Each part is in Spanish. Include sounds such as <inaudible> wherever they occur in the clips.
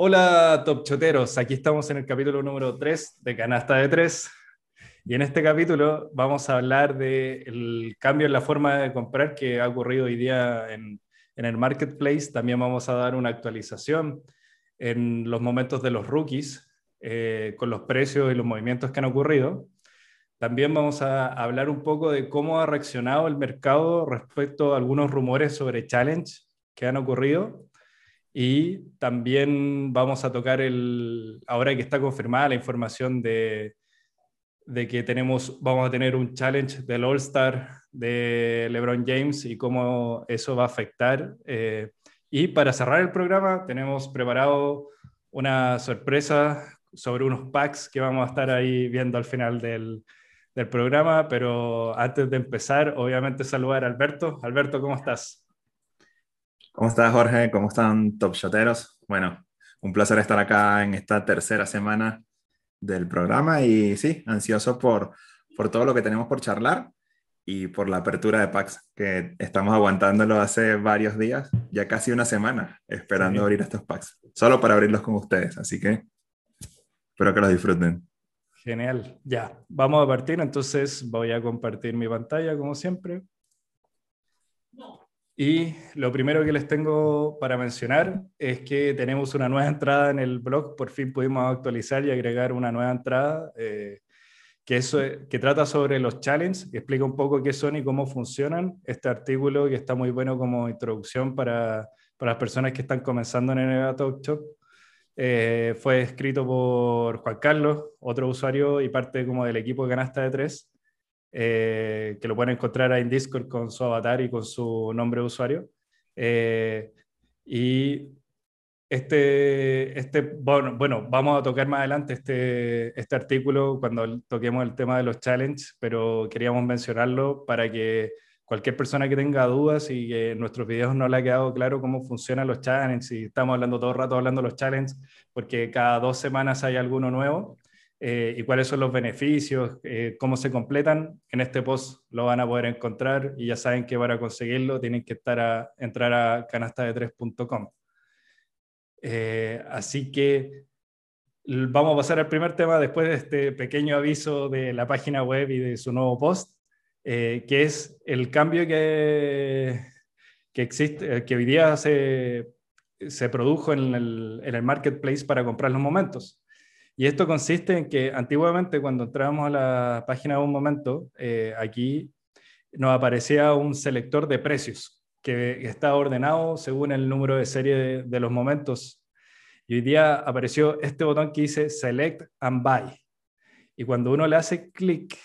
Hola Top Choteros, aquí estamos en el capítulo número 3 de Canasta de 3 y en este capítulo vamos a hablar del cambio en la forma de comprar que ha ocurrido hoy día en, el marketplace. También vamos a dar una actualización en los momentos de los rookies eh, con los precios y los movimientos que han ocurrido. También vamos a hablar un poco de cómo ha reaccionado el mercado respecto a algunos rumores sobre challenge que han ocurrido y también vamos a tocar el, ahora que está confirmada la información de, de que tenemos, vamos a tener un challenge del All Star de LeBron James y cómo eso va a afectar. Eh, y para cerrar el programa tenemos preparado una sorpresa sobre unos packs que vamos a estar ahí viendo al final del, del programa, pero antes de empezar, obviamente saludar a Alberto. Alberto, ¿cómo estás? ¿Cómo estás, Jorge? ¿Cómo están, Top Shoteros? Bueno, un placer estar acá en esta tercera semana del programa y sí, ansioso por, por todo lo que tenemos por charlar y por la apertura de packs, que estamos aguantándolo hace varios días, ya casi una semana, esperando abrir estos packs, solo para abrirlos con ustedes, así que espero que los disfruten. Genial, ya, vamos a partir, entonces voy a compartir mi pantalla como siempre. Y lo primero que les tengo para mencionar es que tenemos una nueva entrada en el blog, por fin pudimos actualizar y agregar una nueva entrada eh, que, trata sobre los challenges, que explica un poco qué son y cómo funcionan. Este artículo que está muy bueno como introducción para, para las personas que están comenzando en NBA Talk Shop. Eh, fue escrito por Juan Carlos, otro usuario y parte como del equipo de Canasta de Tres. Eh, que lo pueden encontrar ahí en Discord con su avatar y con su nombre de usuario. Eh, y este, este bueno, bueno, vamos a tocar más adelante este, este artículo cuando toquemos el tema de los challenges, pero queríamos mencionarlo para que cualquier persona que tenga dudas y que en nuestros videos no le ha quedado claro cómo funcionan los challenges y estamos hablando todo el rato hablando de los challenges porque cada dos semanas hay alguno nuevo, eh, y cuáles son los beneficios, eh, cómo se completan, en este post lo van a poder encontrar y ya saben que para conseguirlo tienen que estar a, entrar a canastade3.com. Eh, así que vamos a pasar al primer tema después de este pequeño aviso de la página web y de su nuevo post, que es el cambio que, que existe, que hoy día se, se produjo en el, en el marketplace para comprar los momentos. Y esto consiste en que antiguamente cuando entrábamos a la página de un momento, eh, aquí nos aparecía un selector de precios que está ordenado según el número de serie de, los momentos. Y hoy día apareció este botón que dice Select and Buy. Y cuando uno le hace clic,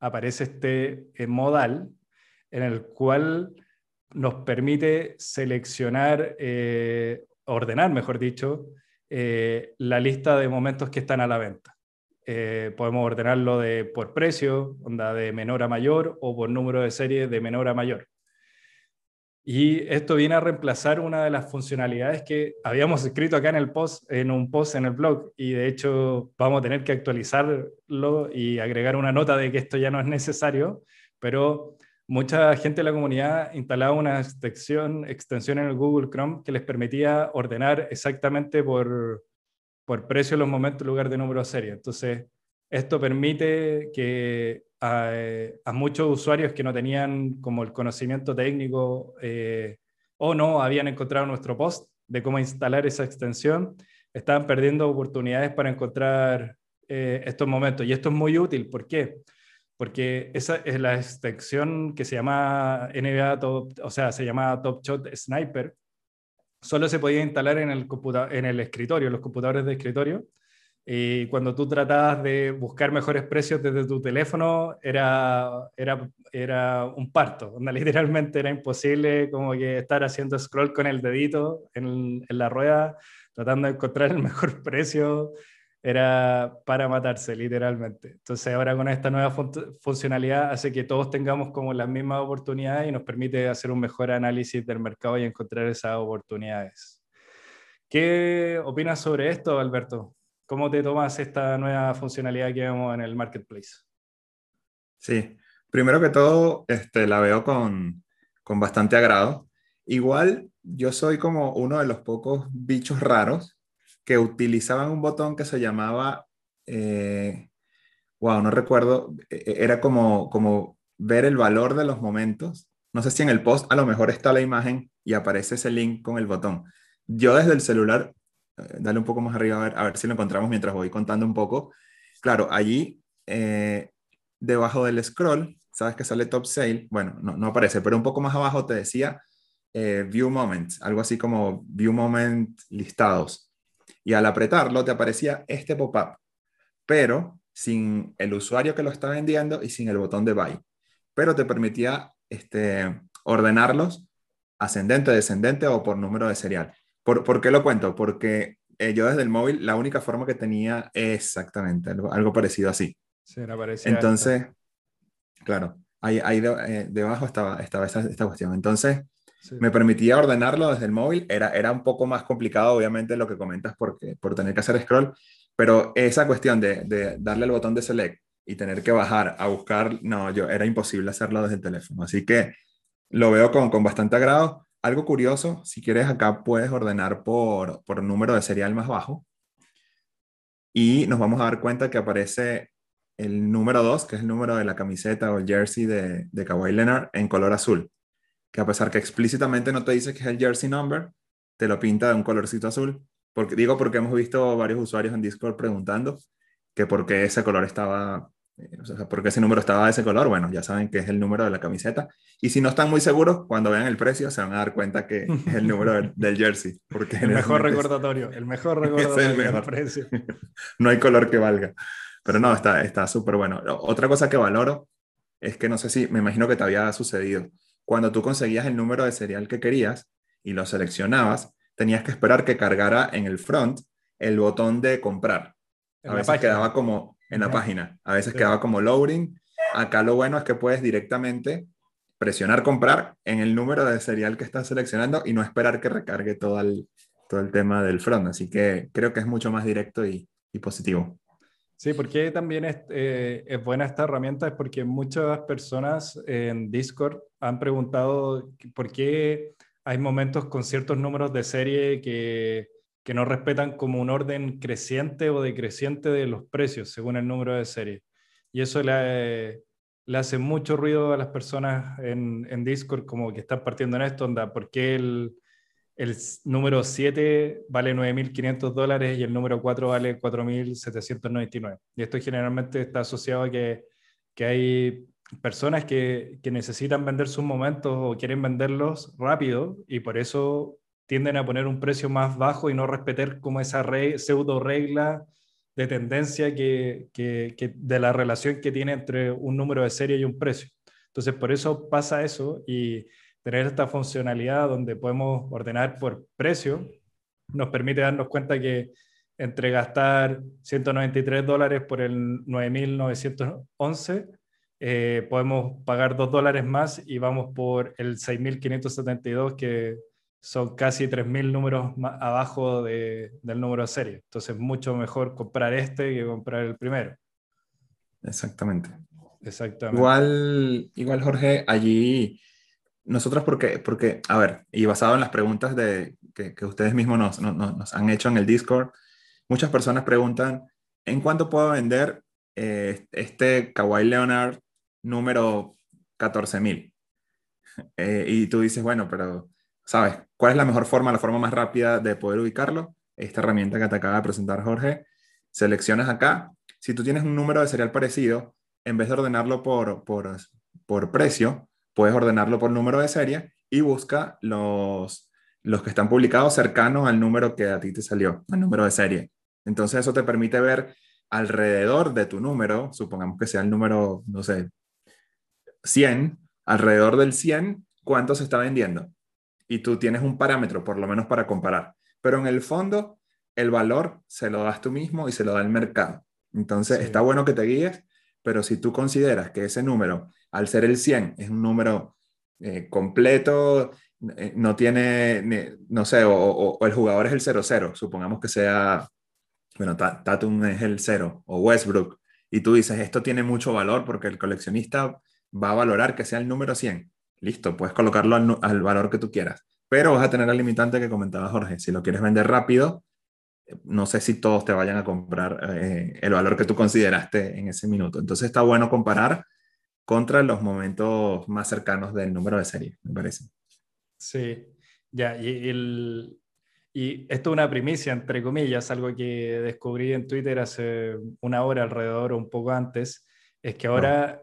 aparece este eh, modal en el cual nos permite seleccionar, eh, ordenar, mejor dicho, eh, la lista de momentos que están a la venta. Eh, podemos ordenarlo de, por precio, onda de menor a mayor, o por número de serie de menor a mayor. Y esto viene a reemplazar una de las funcionalidades que habíamos escrito acá en el post, en un post en el blog, y de hecho vamos a tener que actualizarlo y agregar una nota de que esto ya no es necesario, pero mucha gente de la comunidad instalaba una extensión, en el Google Chrome que les permitía ordenar exactamente por, por precio los momentos en lugar de número serie. Entonces, esto permite que a, muchos usuarios que no tenían como el conocimiento técnico eh, o no habían encontrado nuestro post de cómo instalar esa extensión, estaban perdiendo oportunidades para encontrar eh, estos momentos. Y esto es muy útil. ¿Por qué? Esa es la extensión que se llama NBA Top, o sea, se llama Top Shot Sniper, solo se podía instalar en el, en el escritorio, los computadores de escritorio. Y cuando tú tratabas de buscar mejores precios desde tu teléfono, era, era, era un parto. Donde <laughs> literalmente era imposible como que estar haciendo scroll con el dedito en, en la rueda, tratando de encontrar el mejor precio era para matarse, literalmente. Entonces ahora con esta nueva funcionalidad hace que todos tengamos como las mismas oportunidades y nos permite hacer un mejor análisis del mercado y encontrar esas oportunidades. ¿Qué opinas sobre esto, Alberto? ¿Cómo te tomas esta nueva funcionalidad que vemos en el marketplace? Sí, primero que todo, este, la veo con, con bastante agrado. Igual yo soy como uno de los pocos bichos raros que utilizaban un botón que se llamaba, eh, wow, no recuerdo, e, e, era como, como ver el valor de los momentos. No sé si en el post a lo mejor está la imagen y aparece ese link con el botón. Yo desde el celular, eh, dale un poco más arriba a ver, a ver si lo encontramos mientras voy contando un poco. Claro, allí eh, debajo del scroll, sabes que sale top sale, bueno, no, no aparece, pero un poco más abajo te decía eh, view moments, algo así como view moment listados. Y al apretarlo te aparecía este pop-up, pero sin el usuario que lo está vendiendo y sin el botón de buy. Pero te permitía este, ordenarlos ascendente, descendente o por número de serial. ¿Por, qué lo cuento? Porque eh, yo desde el móvil la única forma que tenía exactamente algo, parecido así. Sí, Entonces, claro, ahí, ahí eh, debajo estaba, estaba esta, esta cuestión. Entonces, me permitía ordenarlo desde el móvil. Era, era un poco más complicado, obviamente, lo que comentas porque, por tener que hacer scroll, pero esa cuestión de, de darle el botón de select y tener que bajar a buscar, no, yo era imposible hacerlo desde el teléfono. Así que lo veo con, con bastante agrado. Algo curioso, si quieres acá puedes ordenar por, por número de serial más bajo y nos vamos a dar cuenta que aparece el número 2, que es el número de la camiseta o jersey de, de Kawhi Leonard en color azul que a pesar que explícitamente no te dice que es el jersey number, te lo pinta de un colorcito azul. Porque, digo porque hemos visto varios usuarios en Discord preguntando que por qué ese color estaba, eh, o sea, por qué ese número estaba de ese color. Bueno, ya saben que es el número de la camiseta. Y si no están muy seguros, cuando vean el precio se van a dar cuenta que <laughs> es el número del, jersey. Porque el mejor recordatorio, el mejor recordatorio <laughs> es el mejor. precio. <laughs> no hay color que valga. Pero no, está súper bueno. Otra cosa que valoro es que no sé si, me imagino que te había sucedido cuando tú conseguías el número de serial que querías y lo seleccionabas, tenías que esperar que cargara en el front el botón de comprar. A veces quedaba como en la página, a veces quedaba como loading. Acá lo bueno es que puedes directamente presionar comprar en el número de serial que estás seleccionando y no esperar que recargue todo el, todo el tema del front. Así que creo que es mucho más directo y positivo. Sí, porque también es, eh, es, buena esta herramienta, es porque muchas personas en Discord han preguntado por qué hay momentos con ciertos números de serie que, que no respetan como un orden creciente o decreciente de los precios según el número de serie. Y eso le, le hace mucho ruido a las personas en, en Discord como que están partiendo en esto, onda, ¿por qué el, el número 7 vale 9.500 dólares y el número 4 vale 4.799. Y esto generalmente está asociado a que, que hay personas que, que, necesitan vender sus momentos o quieren venderlos rápido y por eso tienden a poner un precio más bajo y no respetar como esa pseudo regla de tendencia que, que, de la relación que tiene entre un número de serie y un precio. Entonces, por eso pasa eso y tener esta funcionalidad donde podemos ordenar por precio nos permite darnos cuenta que entre gastar 193 dólares por el 9.911, eh, podemos pagar 2 dólares más y vamos por el 6.572, que son casi 3.000 números más abajo de, del número de serie. Entonces, mucho mejor comprar este que comprar el primero. Exactamente. Exactamente. Igual, igual Jorge, allí nosotros porque, porque, a ver, y basado en las preguntas de, que, ustedes mismos nos, nos, han hecho en el Discord, muchas personas preguntan, ¿en cuánto puedo vender eh, este Kawhi Leonard número 14.000? <laughs> Eh, y tú dices, bueno, pero, ¿sabes? ¿Cuál es la mejor forma, la forma más rápida de poder ubicarlo? Esta herramienta que te acaba de presentar Jorge, seleccionas acá. Si tú tienes un número de serial parecido, en vez de ordenarlo por, por, por precio, puedes ordenarlo por número de serie y busca los, los que están publicados cercanos al número que a ti te salió, al número de serie. Entonces eso te permite ver alrededor de tu número, supongamos que sea el número, no sé, 100, alrededor del 100, cuánto se está vendiendo. Y tú tienes un parámetro, por lo menos para comparar. Pero en el fondo, el valor se lo das tú mismo y se lo da el mercado. Entonces, está bueno que te guíes, pero si tú consideras que ese número al ser el 100 es un número eh, completo, eh, no tiene, no sé, o, el jugador es el 0-0, supongamos que sea, bueno, Tatum es el 0 o Westbrook, y tú dices, esto tiene mucho valor porque el coleccionista va a valorar que sea el número 100. Listo, puedes colocarlo al, al valor que tú quieras, pero vas a tener el limitante que comentaba Jorge. Si lo quieres vender rápido, no sé si todos te vayan a comprar eh, el valor que tú consideraste en ese minuto. Entonces está bueno comparar contra los momentos más cercanos del número de serie, me parece. Sí, ya, y, el, y esto es una primicia, entre comillas, algo que descubrí en Twitter hace una hora alrededor o un poco antes, es que ahora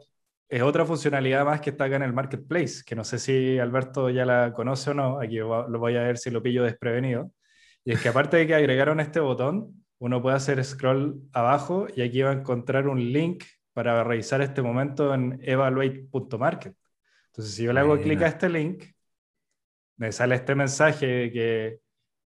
es otra funcionalidad más que está acá en el marketplace, que no sé si Alberto ya la conoce o no, aquí lo voy a ver si lo pillo desprevenido. Y es que aparte de que agregaron este botón, uno puede hacer scroll abajo y aquí va a encontrar un link para revisar este momento en evaluate.market. Entonces, si yo le hago clic a este link, me sale este mensaje que,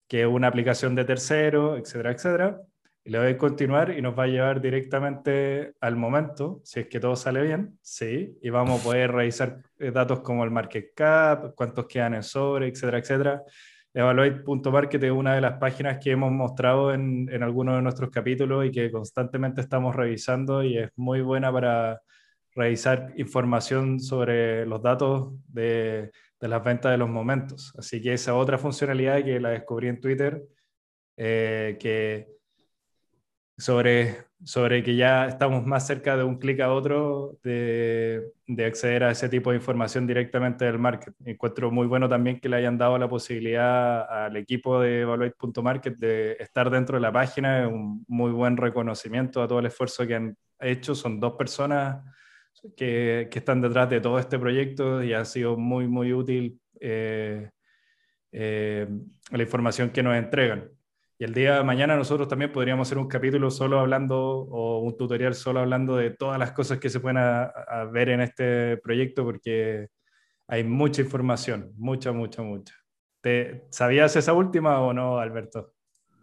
que es una aplicación de tercero, etcétera, etcétera. Y le doy a continuar y nos va a llevar directamente al momento, si es que todo sale bien, sí, y vamos a poder revisar eh, datos como el market cap, cuántos quedan en sobre, etcétera, etcétera. Evaluate.market es una de las páginas que hemos mostrado en, en algunos de nuestros capítulos y que constantemente estamos revisando y es muy buena para revisar información sobre los datos de, de las ventas de los momentos. Así que esa otra funcionalidad que la descubrí en Twitter, eh, que sobre, sobre que ya estamos más cerca de un clic a otro de, de, acceder a ese tipo de información directamente del market. Encuentro muy bueno también que le hayan dado la posibilidad al equipo de Evaluate.market de estar dentro de la página, un muy buen reconocimiento a todo el esfuerzo que han hecho. Son dos personas que, que están detrás de todo este proyecto y ha sido muy, muy útil eh, eh, la información que nos entregan. Y el día de mañana nosotros también podríamos hacer un capítulo solo hablando o un tutorial solo hablando de todas las cosas que se pueden ver en este proyecto porque hay mucha información, mucha, mucha, mucha. ¿Te, ¿Sabías esa última o no, Alberto?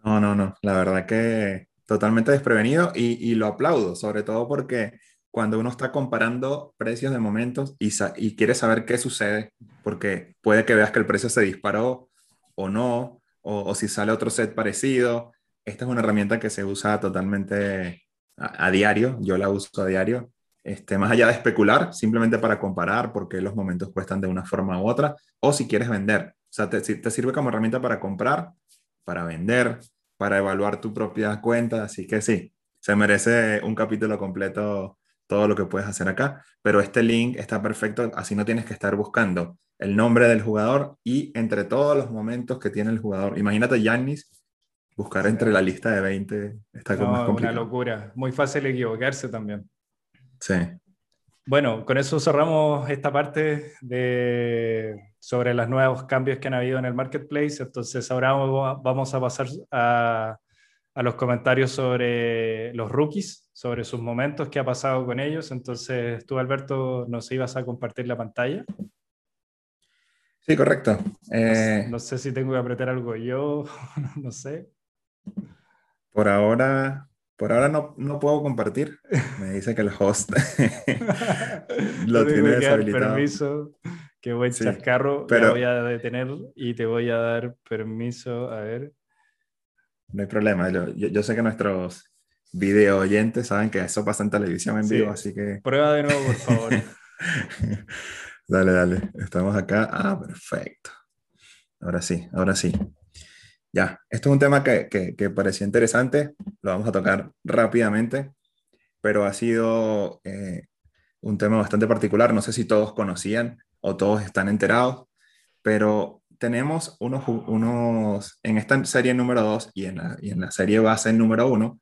No, no, no. La verdad que totalmente desprevenido y, y lo aplaudo, sobre todo porque cuando uno está comparando precios de momentos y, y quiere saber qué sucede, porque puede que veas que el precio se disparó o no, o, si sale otro set parecido. Esta es una herramienta que se usa totalmente a, diario, yo la uso a diario, este, más allá de especular, simplemente para comparar por qué los momentos cuestan de una forma u otra, o si quieres vender. O sea, te, te sirve como herramienta para comprar, para vender, para evaluar tu propia cuenta, así que sí, se merece un capítulo completo todo lo que puedes hacer acá, pero este link está perfecto, así no tienes que estar buscando el nombre del jugador y entre todos los momentos que tiene el jugador. Imagínate Yannis, buscar entre la lista de 20 está como más complicado. Una locura, muy fácil equivocarse también. Sí. Bueno, con eso cerramos esta parte de, sobre los nuevos cambios que han habido en el marketplace. Entonces ahora vamos a pasar a, a los comentarios sobre los rookies, sobre sus momentos, qué ha pasado con ellos. Entonces tú, Alberto, nos ibas a compartir la pantalla. Sí, correcto. Eh, no, sé si tengo que apretar algo yo, <laughs> no sé. Por ahora, por ahora no, no, puedo compartir. Me dice que el host <laughs> lo tiene deshabilitado. permiso. Qué buen sí, chascarro. Pero voy a detener y te voy a dar permiso. A ver. No hay problema. Yo, yo, sé que nuestros video oyentes saben que eso pasa en televisión en vivo, así que. Prueba de nuevo, por favor. <laughs> Dale, dale. Estamos acá. Ah, perfecto. Ahora sí, ahora sí. Ya, esto es un tema que, que, parecía interesante. Lo vamos a tocar rápidamente, pero ha sido eh, un tema bastante particular. No sé si todos conocían o todos están enterados, pero tenemos unos, unos en esta serie número 2 y, en la, y en la serie base número 1,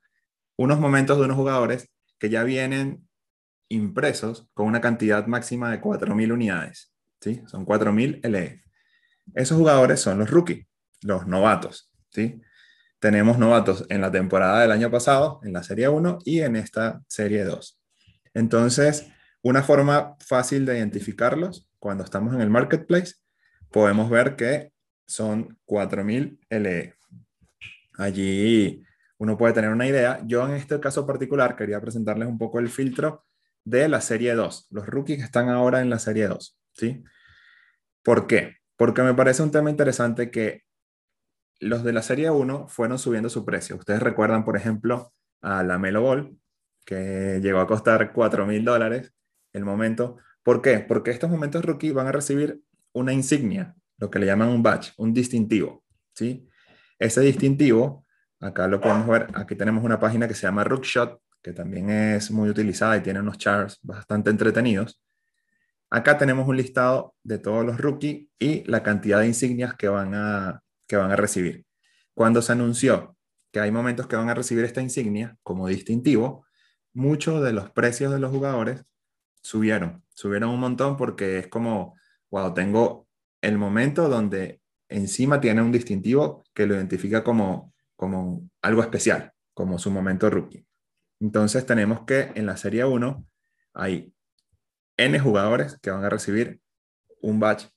unos momentos de unos jugadores que ya vienen impresos con una cantidad máxima de 4.000 unidades. ¿sí? Son 4.000 LE. Esos jugadores son los rookies, los novatos. ¿sí? Tenemos novatos en la temporada del año pasado, en la Serie 1 y en esta Serie 2. Entonces, una forma fácil de identificarlos cuando estamos en el marketplace, podemos ver que son 4.000 LE. Allí uno puede tener una idea. Yo en este caso particular quería presentarles un poco el filtro de la serie 2, los rookies que están ahora en la serie 2, ¿sí? ¿Por qué? Porque me parece un tema interesante que los de la serie 1 fueron subiendo su precio. Ustedes recuerdan, por ejemplo, a la Melo Ball, que llegó a costar 4 mil dólares el momento. ¿Por qué? Porque estos momentos rookies van a recibir una insignia, lo que le llaman un badge, un distintivo, ¿sí? Ese distintivo acá lo podemos ver, aquí tenemos una página que se llama Rookshot, que también es muy utilizada y tiene unos charts bastante entretenidos. Acá tenemos un listado de todos los rookies y la cantidad de insignias que van a, que van a recibir. Cuando se anunció que hay momentos que van a recibir esta insignia como distintivo, muchos de los precios de los jugadores subieron, subieron un montón porque es como, wow, tengo el momento donde encima tiene un distintivo que lo identifica como, como algo especial, como su momento rookie. Entonces tenemos que en la serie 1 hay N jugadores que van a recibir un badge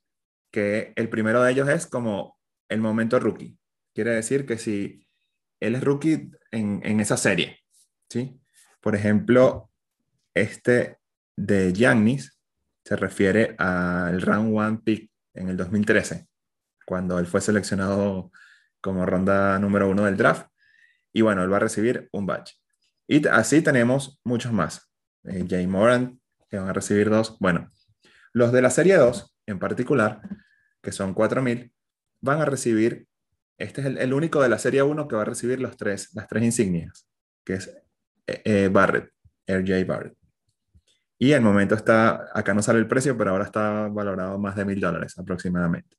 que el primero de ellos es como el momento rookie. Quiere decir que si él es rookie en, en esa serie, ¿sí? Por ejemplo, este de Giannis se refiere al round one pick en el 2013, cuando él fue seleccionado como ronda número uno del draft. Y bueno, él va a recibir un badge. Y así tenemos muchos más. Eh, Jay Moran, que van a recibir dos. Bueno, los de la serie 2, en particular, que son 4000, van a recibir, este es el, único de la serie 1 que va a recibir los tres, las tres insignias, que es eh, eh, Barrett, RJ Barrett. Y el momento está, acá no sale el precio, pero ahora está valorado más de mil dólares aproximadamente.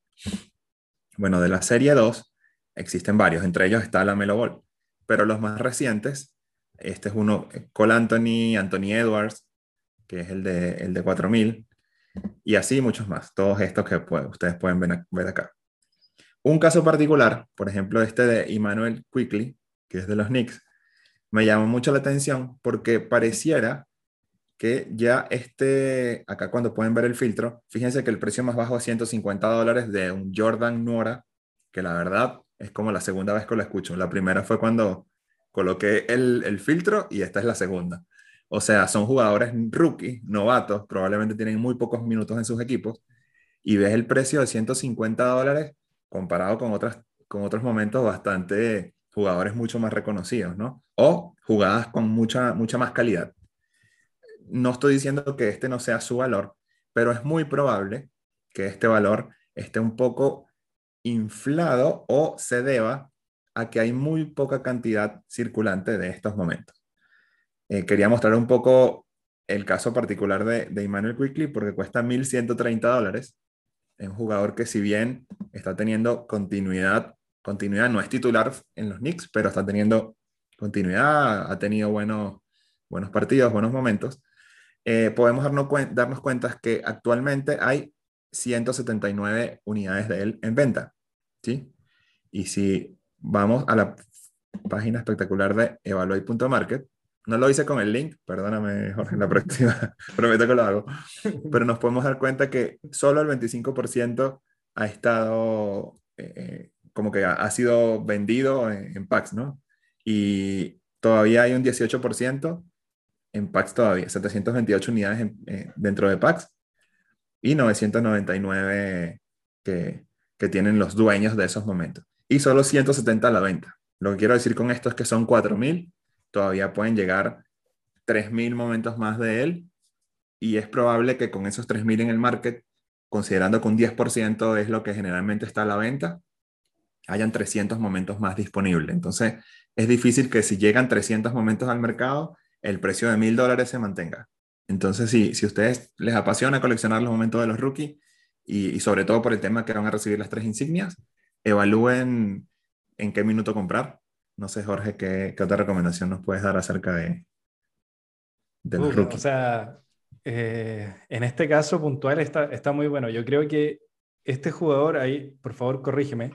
Bueno, de la serie 2 existen varios, entre ellos está la Melo Ball, pero los más recientes, este es uno, Cole Anthony, Anthony Edwards, que es el de, el de 4000, y así muchos más, todos estos que ustedes pueden ver, ver, acá. Un caso particular, por ejemplo, este de Emmanuel Quickly, que es de los Knicks, me llamó mucho la atención porque pareciera que ya este, acá cuando pueden ver el filtro, fíjense que el precio más bajo es 150 dólares de un Jordan Nora, que la verdad es como la segunda vez que lo escucho. La primera fue cuando coloqué el, el filtro y esta es la segunda. O sea, son jugadores rookie, novatos, probablemente tienen muy pocos minutos en sus equipos, y ves el precio de 150 dólares comparado con, otras, con otros momentos bastante jugadores mucho más reconocidos, ¿no? O jugadas con mucha, mucha más calidad no estoy diciendo que este no sea su valor, pero es muy probable que este valor esté un poco inflado o se deba a que hay muy poca cantidad circulante de estos momentos. Eh, quería mostrar un poco el caso particular de, de Emmanuel Quickly porque cuesta 1.130 dólares. Es un jugador que si bien está teniendo continuidad, continuidad no es titular en los Knicks, pero está teniendo continuidad, ha tenido buenos, buenos partidos, buenos momentos. Eh, podemos darnos, darnos cuenta que actualmente hay 179 unidades de él en venta. ¿sí? Y si vamos a la página espectacular de evaluate.market, no lo hice con el link, perdóname Jorge, la próxima, <laughs> prometo que lo hago, pero nos podemos dar cuenta que solo el 25% ha estado, eh, como que ha, sido vendido en, en, packs, ¿no? Y todavía hay un 18% en packs todavía, 728 unidades eh, dentro de packs y 999 que, que tienen los dueños de esos momentos. Y solo 170 a la venta. Lo que quiero decir con esto es que son 4.000, todavía pueden llegar 3.000 momentos más de él y es probable que con esos 3.000 en el market, considerando que un 10% es lo que generalmente está a la venta, hayan 300 momentos más disponibles. Entonces, es difícil que si llegan 300 momentos al mercado, el precio de mil dólares se mantenga. Entonces, si, si a ustedes les apasiona coleccionar los momentos de los rookies y, sobre todo por el tema que van a recibir las tres insignias, evalúen en qué minuto comprar. No sé, Jorge, ¿qué, qué otra recomendación nos puedes dar acerca de, de los rookies? O sea, eh, en este caso puntual está, está muy bueno. Yo creo que este jugador, ahí, por favor, corrígeme,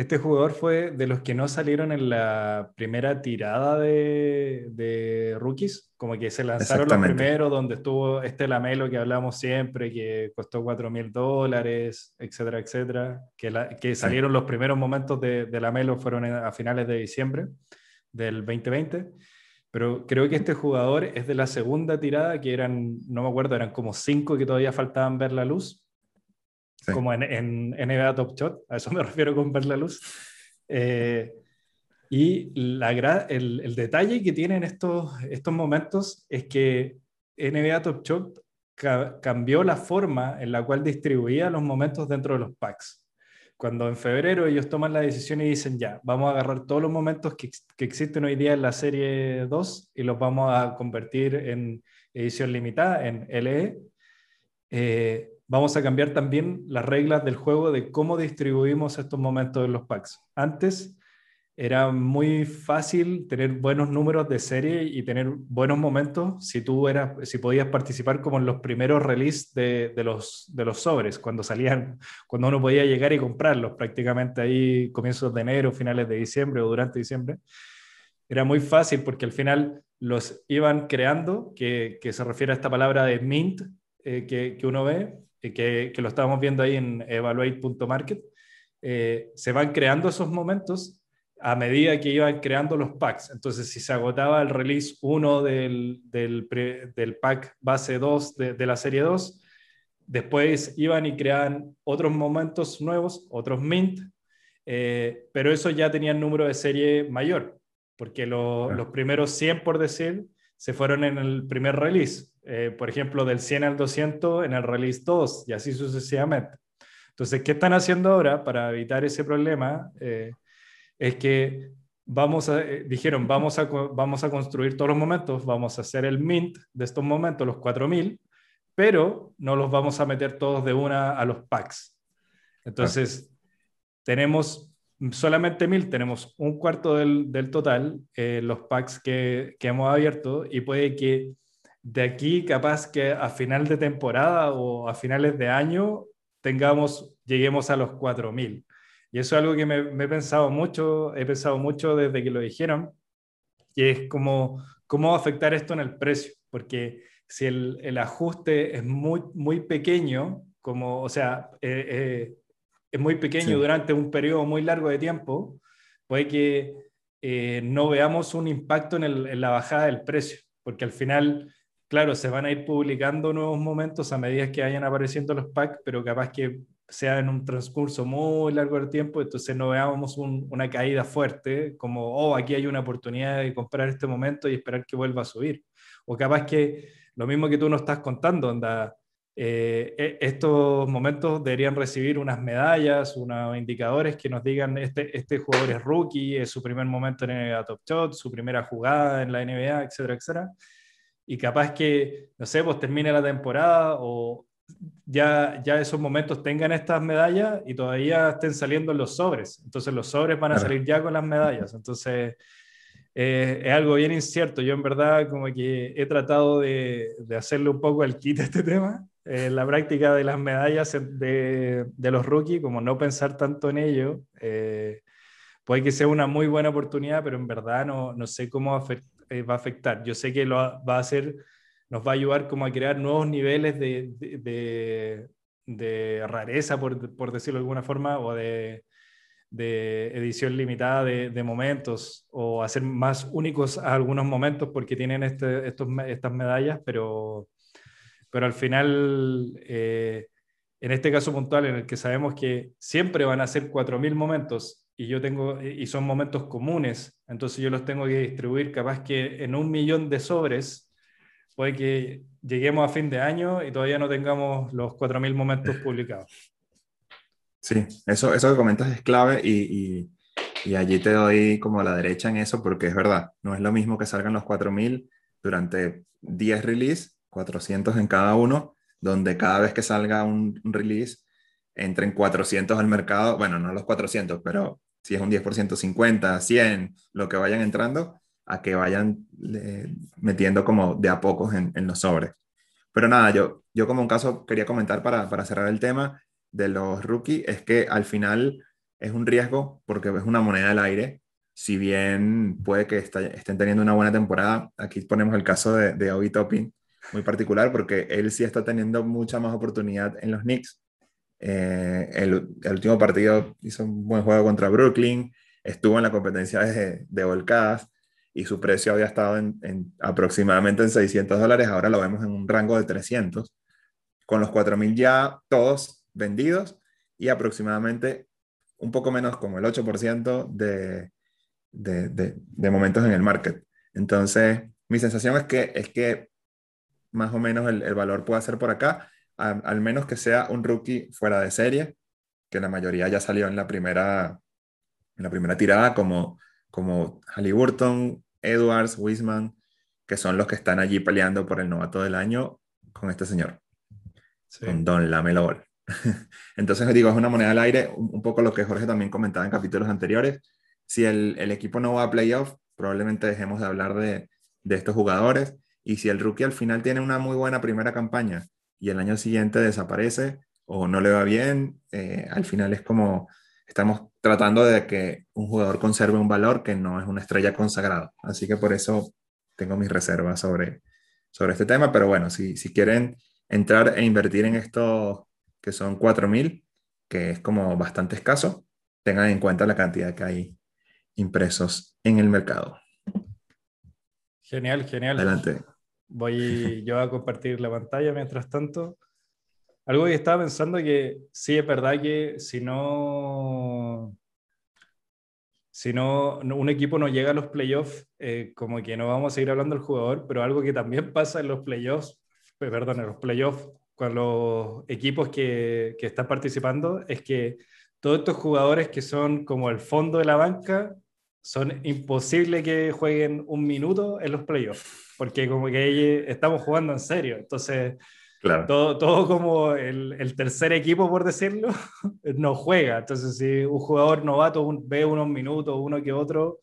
este jugador fue de los que no salieron en la primera tirada de, rookies, como que se lanzaron los primeros, donde estuvo este Lamelo que hablamos siempre, que costó 4 mil dólares, etcétera, etcétera, que, que salieron los primeros momentos de, de Lamelo fueron a finales de diciembre del 2020. Pero creo que este jugador es de la segunda tirada, que eran, no me acuerdo, eran como cinco que todavía faltaban ver la luz como en, en, NBA Top Shot, a eso me <laughs> refiero con ver la luz. Eh, y la, el, el, detalle que tienen estos, estos momentos es que NBA Top Shot cambió la forma en la cual distribuía los momentos dentro de los packs. cuando en febrero ellos toman la decisión y dicen, ya, vamos a agarrar todos los momentos que, que existen hoy día en la serie 2 y los vamos a convertir en edición limitada, en LE, eh, vamos a cambiar también las reglas del juego de cómo distribuimos estos momentos en los packs. Antes era muy fácil tener buenos números de serie y tener buenos momentos si tú eras, si podías participar como en los primeros release de, de, los, de los sobres, cuando salían, cuando uno podía llegar y comprarlos prácticamente ahí comienzos de enero, finales de diciembre o durante diciembre. Era muy fácil porque al final los iban creando, que, que se refiere a esta palabra de mint eh, que, que, uno ve, que, que, lo estábamos viendo ahí en evaluate.market, eh, se van creando esos momentos a medida que iban creando los packs. Entonces, si se agotaba el release 1 del, del, del, pack base 2 de, de, la serie 2, después iban y creaban otros momentos nuevos, otros mint, eh, pero eso ya tenía número de serie mayor, porque lo, claro. los primeros 100, por decir, se fueron en el primer release. Eh, por ejemplo, del 100 al 200 en el release 2 y así sucesivamente. Entonces, ¿qué están haciendo ahora para evitar ese problema? Eh, es que vamos a, eh, dijeron, vamos a, vamos a construir todos los momentos, vamos a hacer el mint de estos momentos, los 4000, pero no los vamos a meter todos de una a los packs. Entonces, tenemos solamente 1000, tenemos un cuarto del, del total, eh, los packs que, que hemos abierto, y puede que de aquí capaz que a final de temporada o a finales de año tengamos, lleguemos a los 4000. Y eso es algo que me, me, he pensado mucho, he pensado mucho desde que lo dijeron, que es como, cómo va a afectar esto en el precio, porque si el, el ajuste es muy, muy pequeño, como, o sea, eh, eh, es muy pequeño sí. durante un periodo muy largo de tiempo, puede que eh, no veamos un impacto en, el, en la bajada del precio, porque al final claro, se van a ir publicando nuevos momentos a medida que vayan apareciendo los packs, pero capaz que sea en un transcurso muy largo del tiempo, entonces no veamos un, una caída fuerte, como, oh, aquí hay una oportunidad de comprar este momento y esperar que vuelva a subir. O capaz que lo mismo que tú nos estás contando, onda, eh, e, estos momentos deberían recibir unas medallas, unos indicadores que nos digan, este, este jugador es rookie, es su primer momento en NBA Top Shot, su primera jugada en la NBA, etcétera, etcétera. Y capaz que, no sé, pues termine la temporada o ya, ya esos momentos tengan estas medallas y todavía estén saliendo los sobres. Entonces los sobres van a salir ya con las medallas. Entonces eh, es algo bien incierto. Yo en verdad como que he tratado de, de hacerle un poco el kit a este tema. Eh, la práctica de las medallas de, de, los rookies, como no pensar tanto en ello, eh, puede que sea una muy buena oportunidad, pero en verdad no, no sé cómo va a afectar. Yo sé que lo va a hacer nos va a ayudar como a crear nuevos niveles de, de, rareza, por, decirlo de alguna forma, o de, edición limitada de, momentos, o hacer más únicos algunos momentos porque tienen este, estos, estas medallas, pero, pero al final, eh, en este caso puntual, en el que sabemos que siempre van a ser 4.000 momentos, y yo tengo y son momentos comunes, entonces yo los tengo que distribuir capaz que en un millón de sobres puede que lleguemos a fin de año y todavía no tengamos los 4.000 momentos publicados. Sí, eso, eso que comentas es clave y, y, y, allí te doy como a la derecha en eso porque es verdad, no es lo mismo que salgan los 4.000 durante 10 release, 400 en cada uno, donde cada vez que salga un, release entren 400 al mercado, bueno, no los 400, pero si es un 10%, 50, 100, lo que vayan entrando, a que vayan eh, metiendo como de a pocos en, en, los sobres. Pero nada, yo, yo como un caso quería comentar para, para cerrar el tema de los rookies, es que al final es un riesgo porque es una moneda del aire. Si bien puede que estén teniendo una buena temporada, aquí ponemos el caso de, de Obi Topping, muy particular porque él sí está teniendo mucha más oportunidad en los Knicks. Eh, el, último partido hizo un buen juego contra Brooklyn, estuvo en la competencia de, de volcadas y su precio había estado en, en, aproximadamente en 600 dólares, ahora lo vemos en un rango de 300, con los 4.000 ya todos vendidos y aproximadamente un poco menos como el 8% de, de, de, de, momentos en el market. Entonces, mi sensación es que, es que más o menos el, el valor puede ser por acá, a, al menos que sea un rookie fuera de serie, que la mayoría ya salió en la primera, en la primera tirada, como, como Halliburton, Edwards, Wiseman, que son los que están allí peleando por el novato del año con este señor, con Don Lamelo Ball. <laughs> Entonces, digo, es una moneda al aire, un, poco lo que Jorge también comentaba en capítulos anteriores. Si el, el equipo no va a playoff, probablemente dejemos de hablar de, de estos jugadores. Y si el rookie al final tiene una muy buena primera campaña y el año siguiente desaparece o no le va bien, eh, al final es como estamos tratando de que un jugador conserve un valor que no es una estrella consagrada. Así que por eso tengo mis reservas sobre, sobre este tema. Pero bueno, si, si quieren entrar e invertir en esto que son 4.000, que es como bastante escaso, tengan en cuenta la cantidad que hay impresos en el mercado. Genial, genial. Adelante. Voy yo a compartir la pantalla mientras tanto. Algo que estaba pensando que sí es verdad que si no, si no un equipo no llega a los playoffs, eh, como que no vamos a seguir hablando del jugador, pero algo que también <laughs> pasa en los playoffs, perdón, en los playoffs con los equipos que, que están participando es que todos estos jugadores que son como el fondo de la banca son imposible que jueguen un minuto en los playoffs, porque como que estamos jugando en serio. Entonces, claro. todo, todo como el, el, tercer equipo, por decirlo, <laughs> no juega. Entonces, si un jugador novato ve unos minutos, uno que otro,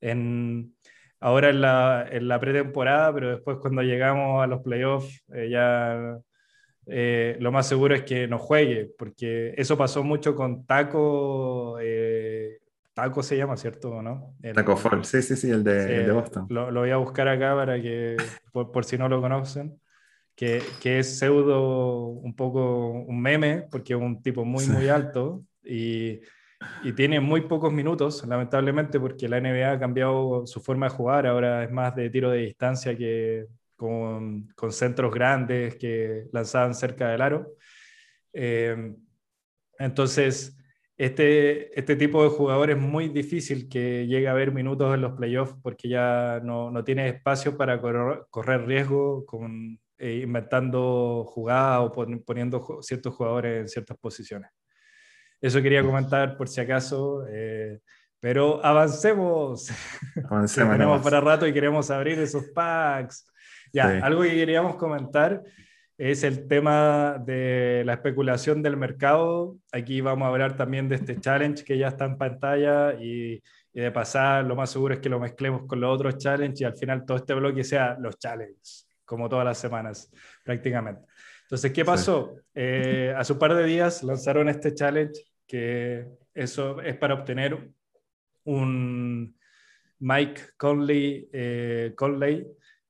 en, ahora en la, en la pretemporada, pero después cuando llegamos a los playoffs, eh, ya eh, lo más seguro es que no juegue, porque eso pasó mucho con Taco, eh, Taco se llama, ¿cierto? ¿no? Taco Fall, sí, sí, sí, el de, Boston. Lo, voy a buscar acá para que, por, si no lo conocen, que, que, es pseudo un poco un meme, porque es un tipo muy, muy alto y, y tiene muy pocos minutos, lamentablemente, porque la NBA ha cambiado su forma de jugar, ahora es más de tiro de distancia que con, con centros grandes que lanzaban cerca del aro. Eh, entonces, este, este tipo de jugador es muy difícil que llegue a ver minutos en los playoffs porque ya no, no tiene espacio para correr, riesgo con, eh, inventando jugadas o poniendo ciertos jugadores en ciertas posiciones. Eso quería comentar por si acaso. Eh, pero avancemos. <laughs> Avancemos. Tenemos para rato y queremos abrir esos packs. Ya, algo que queríamos comentar es el tema de la especulación del mercado. Aquí vamos a hablar también de este challenge que ya está en pantalla y, de pasar, lo más seguro es que lo mezclemos con los otros challenges y al final todo este bloque sea los challenges, como todas las semanas prácticamente. Entonces, ¿qué pasó? Eh, hace un par de días lanzaron este challenge que eso es para obtener un Mike Conley, eh, Conley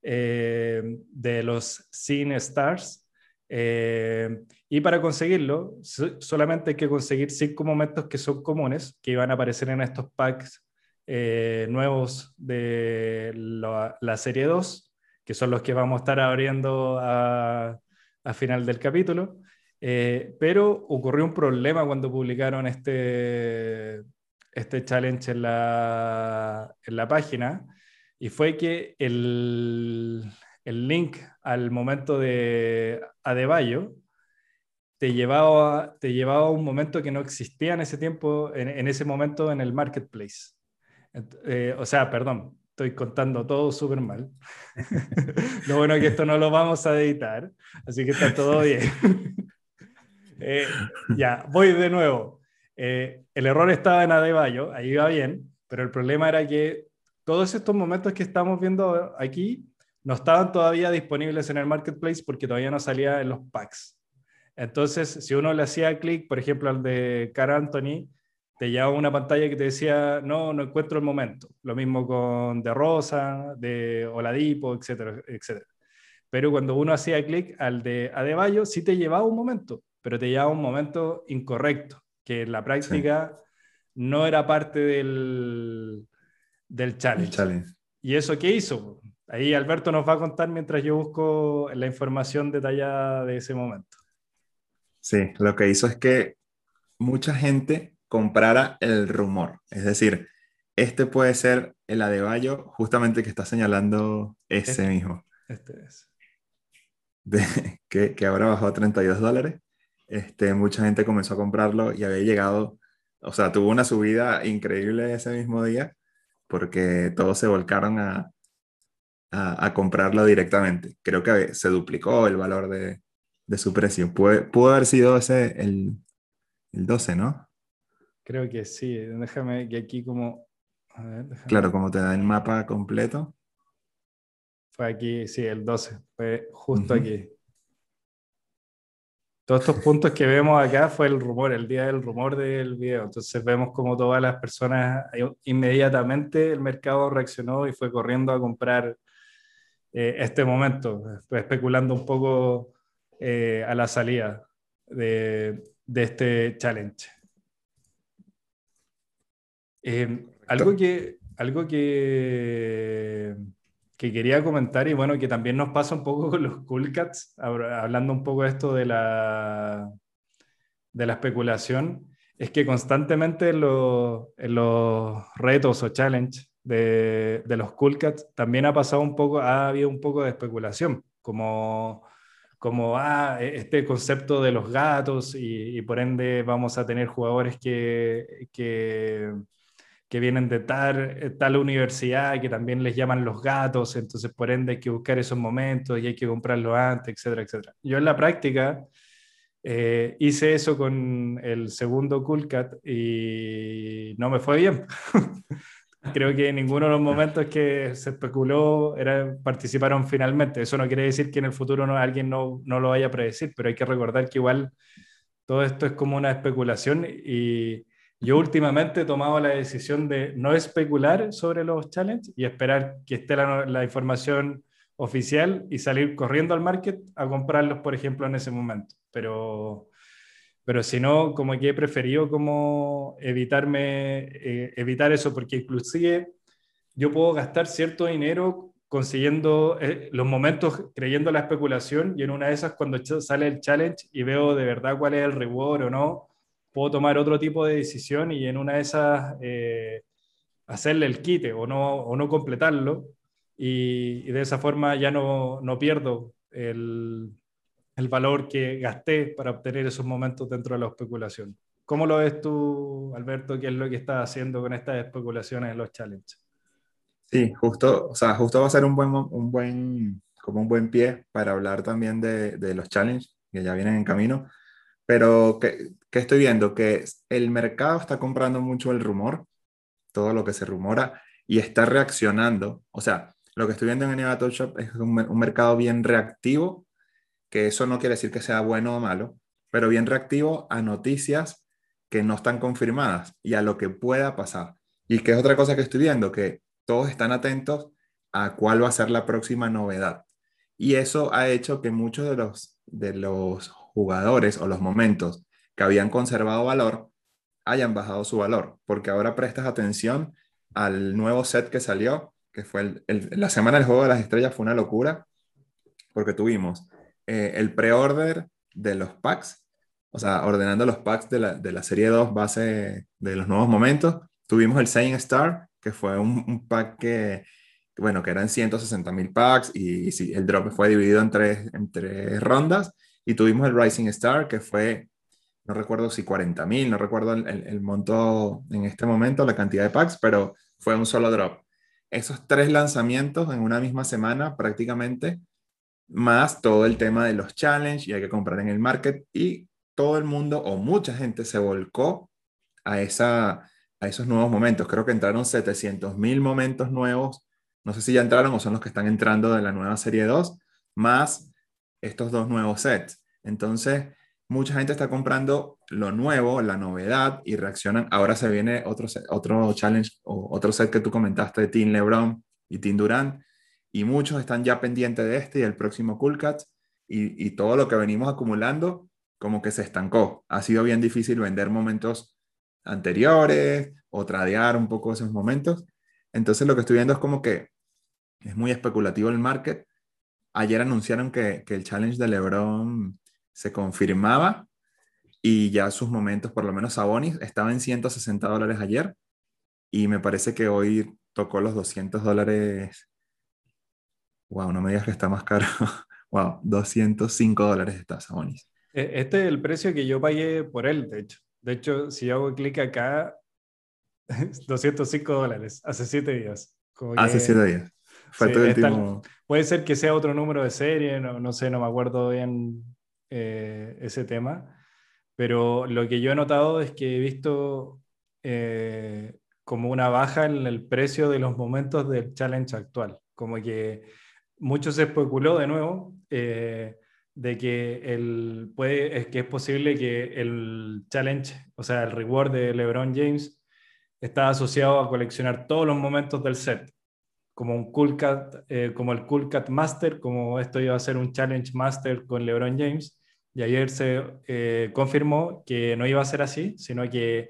eh, de los Cine Stars. Eh, y para conseguirlo, solamente hay que conseguir cinco momentos que son comunes, que iban a aparecer en estos packs eh, nuevos de la, serie 2, que son los que vamos a estar abriendo a, a final del capítulo. pero ocurrió un problema cuando publicaron este, este challenge en la, en la página, y fue que el, el link al momento de Adebayo te llevaba, te llevaba a un momento que no existía en ese tiempo, en, ese momento en el marketplace. Eh, o sea, perdón, estoy contando todo súper mal. <laughs> lo bueno es que esto no lo vamos a editar, así que está todo bien. <laughs> Eh, ya, voy de nuevo. Eh, el error estaba en Adebayo, ahí iba bien, pero el problema era que todos estos momentos que estamos viendo aquí no estaban todavía disponibles en el marketplace porque todavía no salía en los packs. Entonces, si uno le hacía clic, por ejemplo, al de Cara Anthony, te llevaba una pantalla que te decía, no, no encuentro el momento. Lo mismo con De Rosa, de Oladipo, etcétera, etcétera. Pero cuando uno hacía clic al de Adebayo, sí te llevaba un momento, pero te llevaba un momento incorrecto, que en la práctica no era parte del, del challenge. ¿Y eso qué hizo? Ahí Alberto nos va a contar mientras yo busco la información detallada de ese momento. Sí, lo que hizo es que mucha gente comprara el rumor. Es decir, este puede ser el Adebayo justamente que está señalando ese este, mismo. Este es. <laughs> que, que ahora bajó a 32 dólares. este, mucha gente comenzó a comprarlo y había llegado, o sea, tuvo una subida increíble ese mismo día porque todos se volcaron a, a, comprarlo directamente. Creo que se duplicó el valor de, de su precio. Pudo, haber sido ese el, el 12, ¿no? Creo que sí. Déjame que aquí como... Claro, como te da el mapa completo. Fue aquí, sí, el 12. Fue justo aquí. Todos estos puntos que vemos acá fue el rumor, el día del rumor del video. Entonces vemos como todas las personas, eh, inmediatamente el mercado reaccionó y fue corriendo a comprar eh, este momento, especulando un poco eh, a la salida de, de este challenge. algo que, algo que que quería comentar y bueno, que también nos pasa un poco con los Cool Cats, hablando un poco de esto de la, de la especulación, es que constantemente en los, retos o challenge de, de, los Cool Cats también ha pasado un poco, ha habido un poco de especulación, como, como ah, e-, este concepto de los gatos y, y por ende vamos a tener jugadores que, que que vienen de tal, eh, tal universidad que también les llaman los gatos, entonces por ende hay que buscar esos momentos y hay que comprarlo antes, etcétera, etcétera. Yo en la práctica eh, hice eso con el segundo Coolcat y no me fue bien. <laughs> Creo que ninguno de los momentos que se especuló era, participaron finalmente. Eso no quiere decir que en el futuro no, alguien no, no lo vaya a predecir, pero hay que recordar que igual todo esto es como una especulación y yo últimamente he tomado la decisión de no especular sobre los challenges y esperar que esté la, información oficial y salir corriendo al market a comprarlos, por ejemplo, en ese momento. Pero, pero si no, como que he preferido como evitarme, eh, evitar eso, porque inclusive yo puedo gastar cierto dinero consiguiendo eh, los momentos creyendo la especulación y en una de esas cuando sale el challenge y veo de verdad cuál es el reward o no, puedo tomar otro tipo de decisión y en una de esas eh, hacerle el quite o no, o no completarlo y, de esa forma ya no, no pierdo el, el, valor que gasté para obtener esos momentos dentro de la especulación. ¿Cómo lo ves tú, Alberto? ¿Qué es lo que estás haciendo con estas especulaciones en los challenges? Sí, justo, o sea, justo va a ser un buen, un buen, como un buen pie para hablar también de, de los challenges que ya vienen en camino. Pero, ¿qué, estoy viendo? Que el mercado está comprando mucho el rumor, todo lo que se rumora, y está reaccionando. O sea, lo que estoy viendo en Elevator Shop es un, mercado bien reactivo, que eso no quiere decir que sea bueno o malo, pero bien reactivo a noticias que no están confirmadas y a lo que pueda pasar. Y que es otra cosa que estoy viendo, que todos están atentos a cuál va a ser la próxima novedad. Y eso ha hecho que muchos de los, de los jugadores o los momentos que habían conservado valor hayan bajado su valor, porque ahora prestas atención al nuevo set que salió, que fue la semana del Juego de las Estrellas, fue una locura, porque tuvimos eh, el pre-order de los packs, o sea, ordenando los packs de la, de la, serie 2 base de los nuevos momentos, tuvimos el Saying Star, que fue un, pack que, bueno, que eran 160 mil packs y, y, el drop fue dividido en tres, en tres rondas y tuvimos el Rising Star, que fue, no recuerdo si 40 mil, no recuerdo el, el, monto en este momento, la cantidad de packs, pero fue un solo drop. Esos tres lanzamientos en una misma semana prácticamente, más todo el tema de los challenge y hay que comprar en el market y todo el mundo o mucha gente se volcó a, esa, a esos nuevos momentos. Creo que entraron 700 mil momentos nuevos. No sé si ya entraron o son los que están entrando de la nueva serie 2, más estos dos nuevos sets. Entonces, mucha gente está comprando lo nuevo, la novedad y reaccionan. Ahora se viene otro, otro challenge o otro set que tú comentaste de Team LeBron y Team Durant y muchos están ya pendientes de este y el próximo Cool Cats y, y todo lo que venimos acumulando como que se estancó. Ha sido bien difícil vender momentos anteriores o tradear un poco esos momentos. Entonces lo que estoy viendo es como que es muy especulativo el market Ayer anunciaron que, el challenge de LeBron se confirmaba y ya sus momentos, por lo menos Sabonis, estaba en 160 dólares ayer y me parece que hoy tocó los 200 dólares. Wow, no me digas que está más caro. <laughs> wow, 205 dólares está Sabonis. E, este es el precio que yo pagué por él, de hecho. De hecho, si hago clic acá, <laughs> 205 dólares, hace 7 días. hace 7 días. Puede ser que sea otro número de serie, no, no sé, no me acuerdo bien eh, ese tema. Pero lo que yo he notado es que he visto eh, como una baja en el precio de los momentos del challenge actual. Como que mucho se especuló de nuevo eh, de que, el, puede, es que es posible que el challenge, o sea, el reward de LeBron James, está asociado a coleccionar todos los momentos del set, como un cool cat, eh, como el Cool Cat Master, como esto iba a ser un challenge master con LeBron James. Y ayer se eh, confirmó que no iba a ser así, sino que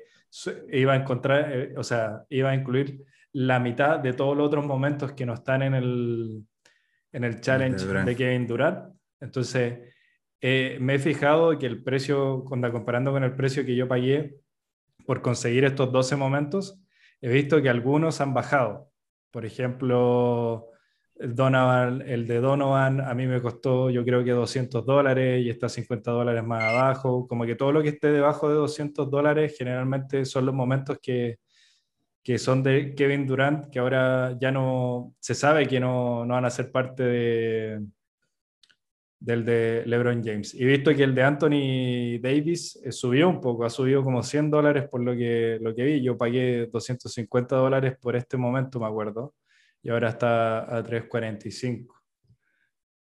iba a encontrar, eh, o sea, iba a incluir la mitad de todos los otros momentos que no están en el, en el challenge de Kevin Durant. Entonces, eh, me he fijado que el precio, cuando comparando con el precio que yo pagué por conseguir estos 12 momentos, he visto que algunos han bajado. Por ejemplo, Donovan, el de Donovan a mí me costó yo creo que 200 dólares y está 50 dólares más abajo. Como que todo lo que esté debajo de 200 dólares generalmente son los momentos que, que son de Kevin Durant, que ahora ya no se sabe que no, no van a ser parte de, del de LeBron James. Y visto que el de Anthony Davis eh, subió un poco, ha subido como 100 dólares por lo que, lo que vi. Yo pagué 250 dólares por este momento, me acuerdo y ahora está a 3.45.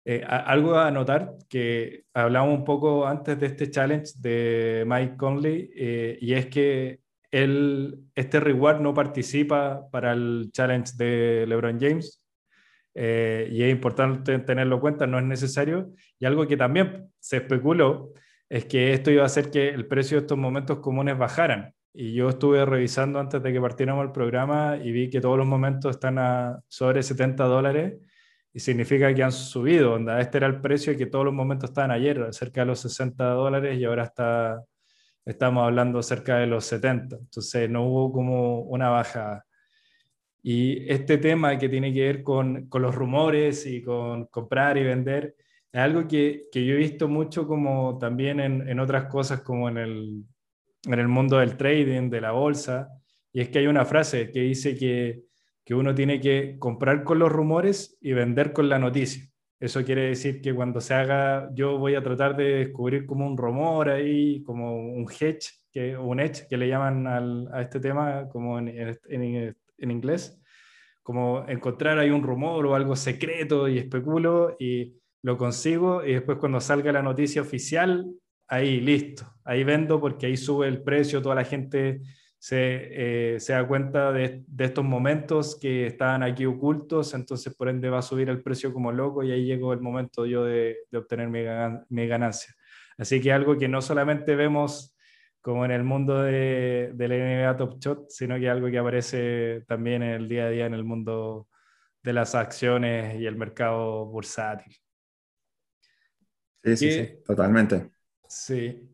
Eh, algo a notar que hablamos un poco antes de este challenge de Mike Conley eh, y es que él, este reward no participa para el challenge de LeBron James eh, y es importante tenerlo en cuenta, no es necesario. Y algo que también se especuló es que esto iba a hacer que el precio de estos momentos comunes bajaran. Y yo estuve revisando antes de que partiéramos el programa y vi que todos los momentos están a sobre 70 dólares y significa que han subido. Onda. Este era el precio que todos los momentos estaban ayer, cerca de los 60 dólares y ahora está, estamos hablando cerca de los 70. Entonces no hubo como una baja. Y este tema que tiene que ver con, con los rumores y con comprar y vender, es algo que, que yo he visto mucho como también en, en otras cosas como en el en el mundo del trading, de la bolsa, y es que hay una frase que dice que, que uno tiene que comprar con los rumores y vender con la noticia. Eso quiere decir que cuando se haga, yo voy a tratar de descubrir como un rumor ahí, como un hedge, que, un hedge que le llaman al, a este tema como en, en, en, inglés, como encontrar ahí un rumor o algo secreto y especulo y lo consigo y después cuando salga la noticia oficial ahí listo, ahí vendo porque ahí sube el precio, toda la gente se, eh, se da cuenta de, de, estos momentos que estaban aquí ocultos, entonces por ende va a subir el precio como loco y ahí llegó el momento yo de, de obtener mi, mi, ganancia. Así que algo que no solamente vemos como en el mundo de, de la NBA Top Shot, sino que algo que aparece también en el día a día en el mundo de las acciones y el mercado bursátil. Sí, sí, sí, totalmente. Sí.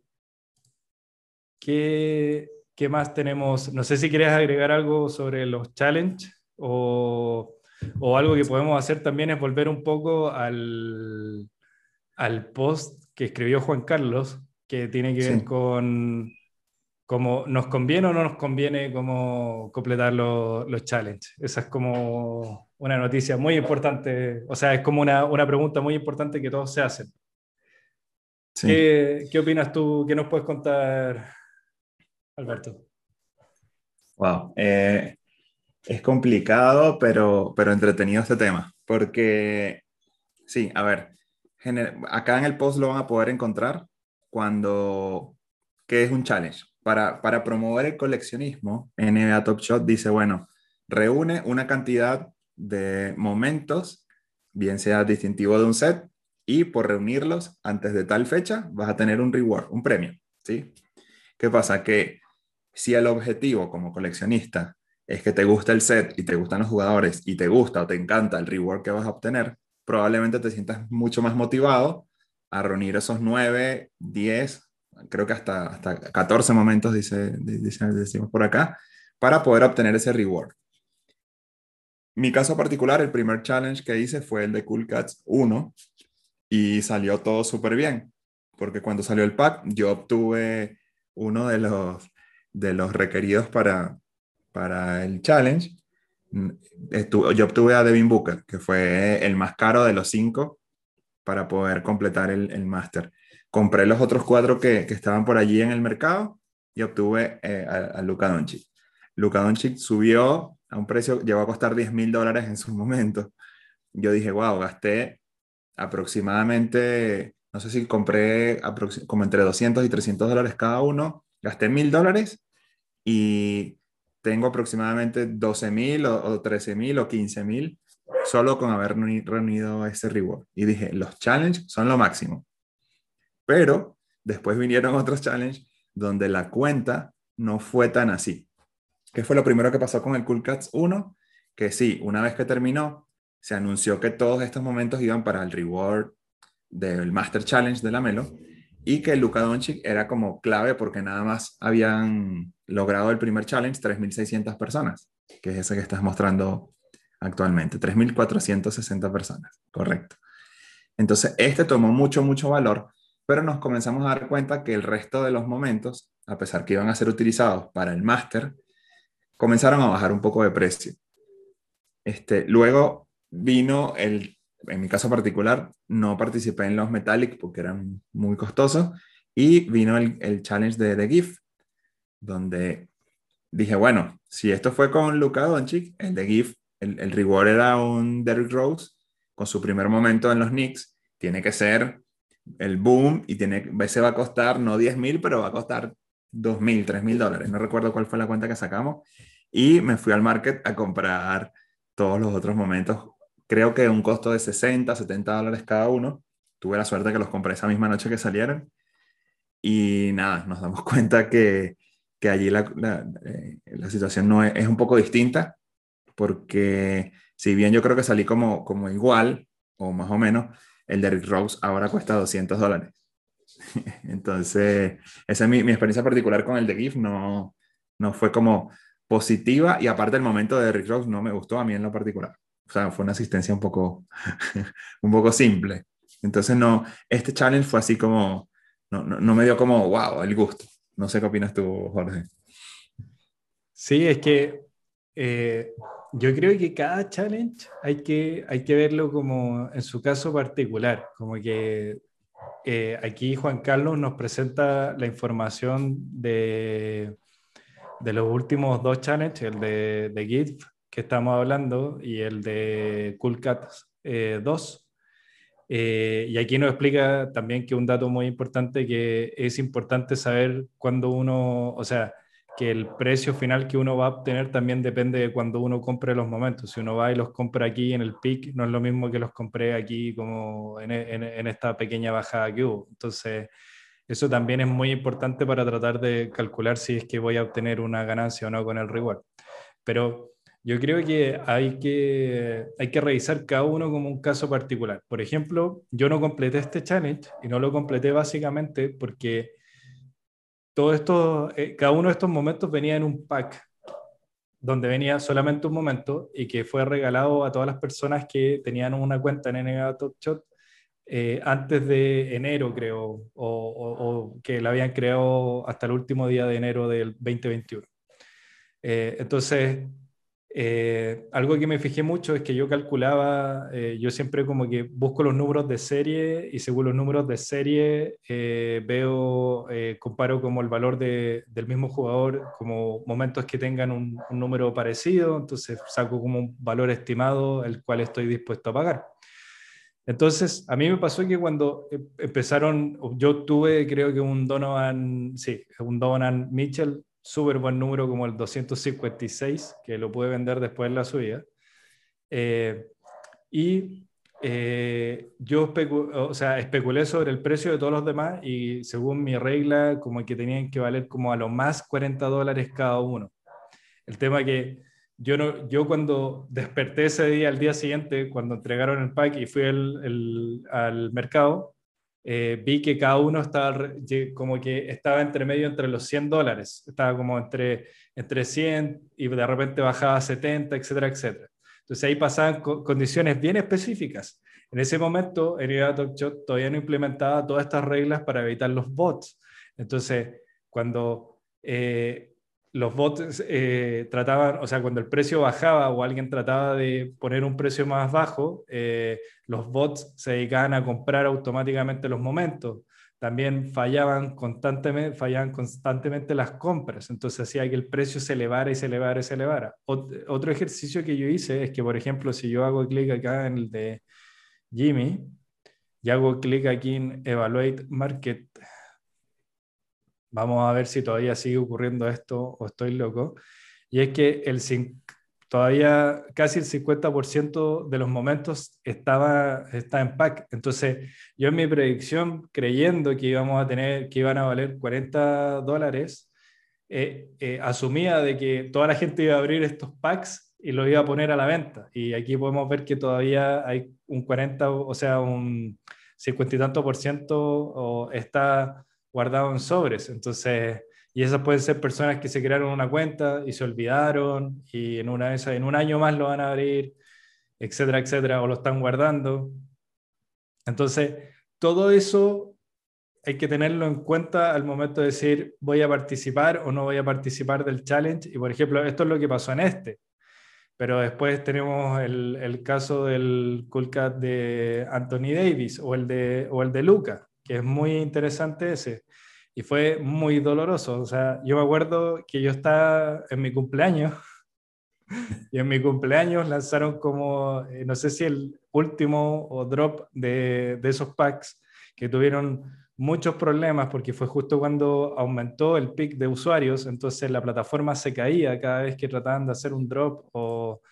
¿Qué, ¿Qué, más tenemos? No sé si quieres agregar algo sobre los challenges o, o, algo que podemos hacer también es volver un poco al, al post que escribió Juan Carlos, que tiene que ver con cómo nos conviene o no nos conviene cómo completar los, los challenges. Esa es como una noticia muy importante, o sea, es como una, una pregunta muy importante que todos se hacen. ¿Qué, ¿Qué, opinas tú? ¿Qué nos puedes contar, Alberto? Wow. Eh, es complicado, pero, pero entretenido este tema. Porque, sí, a ver, acá en el post lo van a poder encontrar cuando, ¿qué es un challenge? Para, para promover el coleccionismo, NBA Top Shot dice, bueno, reúne una cantidad de momentos, bien sea distintivo de un set, y por reunirlos antes de tal fecha vas a tener un reward, un premio, ¿sí? ¿Qué pasa? Que si el objetivo como coleccionista es que te gusta el set y te gustan los jugadores y te gusta o te encanta el reward que vas a obtener, probablemente te sientas mucho más motivado a reunir esos 9, 10, creo que hasta, hasta 14 momentos, dice, dice, decimos por acá, para poder obtener ese reward. Mi caso particular, el primer challenge que hice fue el de Cool Cats 1, y salió todo súper bien. porque cuando salió el pack yo obtuve uno de los, de los requeridos para, para el challenge. yo obtuve a Devin Booker, que fue el más caro de los cinco para poder completar el, el máster. Compré los otros cuatro que, estaban por allí en el mercado y obtuve eh, a, a Luka Doncic. Luka subió a un precio, llegó a costar 10 mil dólares en su momento. Yo dije, wow, gasté aproximadamente, no sé si compré como entre 200 y 300 dólares cada uno, gasté mil dólares y tengo aproximadamente 12 mil o, 13 mil o 15 mil solo con haber reunido ese reward. Y dije, los challenges son lo máximo. Pero después vinieron <laughs> otros challenges donde la cuenta no fue tan así. ¿Qué fue lo primero que pasó con el Cool Cats 1? Que sí, una vez que terminó, se anunció que todos estos momentos iban para el reward del Master Challenge de la Melo y que Luka Doncic era como clave porque nada más habían logrado el primer challenge 3.600 personas, que es ese que estás mostrando actualmente, 3.460 personas, correcto. Entonces, este tomó mucho, mucho valor, pero nos comenzamos a dar cuenta que el resto de los momentos, a pesar que iban a ser utilizados para el máster, comenzaron a bajar un poco de precio. Este, luego vino el, en mi caso particular, no participé en los Metallic porque eran muy costosos, y vino el, el challenge de The GIF, donde dije, bueno, si esto fue con Luka Doncic, el de GIF, el, el reward era un Derrick Rose con su primer momento en los Knicks, tiene que ser el boom y tiene, se va a costar no 10 mil, pero va a costar 2 mil, 3 mil dólares. No recuerdo cuál fue la cuenta que sacamos. Y me fui al market a comprar todos los otros momentos. Creo que un costo de 60, 70 dólares cada uno. Tuve la suerte que los compré esa misma noche que salieron. Y nada, nos damos <laughs> cuenta que, que allí la, la, eh, la situación no es, es, un poco distinta, porque si bien yo creo que salí como, como igual, o más o menos, el Derrick Rose ahora cuesta 200 dólares. <laughs> Entonces, esa es mi, experiencia particular con el de GIF, no, no fue como positiva y aparte el momento de Derrick Rose no me gustó a mí en lo particular. O sea, fue una asistencia un poco, <laughs> un poco simple. Entonces, no, este challenge fue así como, no, no, no me dio como, wow, el gusto. No sé qué opinas tú, Jorge. Sí, es que eh, yo creo que cada challenge hay que, hay que verlo como en su caso particular, como que eh, aquí Juan Carlos nos presenta la información de, de los últimos dos challenges, el de, de GIF que estamos hablando y el de CoolCat eh, 2. Eh, y aquí nos explica también que un dato muy importante, que es importante saber cuándo uno, o sea, que el precio final que uno va a obtener también depende de cuando uno compre los momentos. Si uno va y los compra aquí en el pic, no es lo mismo que los compré aquí como en, en, en, esta pequeña bajada que hubo. Entonces, eso también es muy importante para tratar de calcular si es que voy a obtener una ganancia o no con el reward. Pero yo creo que hay que, hay que revisar cada uno como un caso particular. Por ejemplo, yo no completé este challenge y no lo completé básicamente porque todo esto, eh, cada uno de estos momentos venía en un pack donde venía solamente un momento y que fue regalado a todas las personas que tenían una cuenta en NBA Top Shot eh, antes de enero, creo, o, que la habían creado hasta el último día de enero del 2021. Eh, entonces, eh, algo que me fijé mucho es que yo calculaba, eh, yo siempre como que busco los números de serie y según los números de serie eh, veo, comparo como el valor de, del mismo jugador como momentos que tengan un, un, número parecido, entonces saco como un valor estimado el cual estoy dispuesto a pagar. Entonces, a mí me pasó que cuando em, empezaron, yo tuve creo que un Donovan, sí, un Donovan Mitchell súper buen número como el 256, que lo puede vender después en la subida. Eh, y eh, yo o sea, especulé sobre el precio de todos los demás y según mi regla, como que tenían que valer como a lo más 40 dólares cada uno. El tema que yo, no, yo cuando desperté ese día, al día siguiente, cuando entregaron el pack y fui el, al mercado, eh, vi que cada uno estaba como que estaba entre medio entre los 100 dólares, estaba como entre, entre 100 y de repente bajaba a 70, etcétera, etcétera. Entonces ahí pasaban condiciones bien específicas. En ese momento, en TalkShot todavía no implementaba todas estas reglas para evitar los bots. Entonces, cuando eh, los bots eh, trataban, o sea, cuando el precio bajaba o alguien trataba de poner un precio más bajo, eh, los bots se dedicaban a comprar automáticamente los momentos. También fallaban constantemente, fallaban constantemente las compras, entonces hacía que el precio se elevara y se elevara y se elevara. otro ejercicio que yo hice es que, por ejemplo, si yo hago clic acá en el de Jimmy y hago clic aquí en Evaluate Market, vamos a ver si todavía sigue ocurriendo esto o estoy loco. Y es que el, todavía casi el 50% de los momentos estaba, está en pack. Entonces, yo en mi predicción, creyendo que íbamos a tener, que iban a valer 40 dólares, eh, eh, asumía de que toda la gente iba a abrir estos packs y los iba a poner a la venta. Y aquí podemos ver que todavía hay un 40, o sea, un 50 y tanto por ciento está guardado en sobres. Entonces, y esas pueden ser personas que se crearon una cuenta y se olvidaron y en, una en un año más lo van a abrir, etcétera, etcétera, o lo están guardando. Entonces, todo eso hay que tenerlo en cuenta al momento de decir voy a participar o no voy a participar del challenge. Y por ejemplo, esto es lo que pasó en este. Pero después tenemos el, el caso del Cool Cat de Anthony Davis o el de, o el de Luca, que es muy interesante ese. Y fue muy doloroso. O sea, yo me acuerdo que yo estaba en mi cumpleaños <laughs> y en mi cumpleaños lanzaron como, eh, no sé si el último o drop de, de esos packs que tuvieron muchos problemas porque fue justo cuando aumentó el pic de usuarios, entonces la plataforma se caía cada vez que trataban de hacer un drop o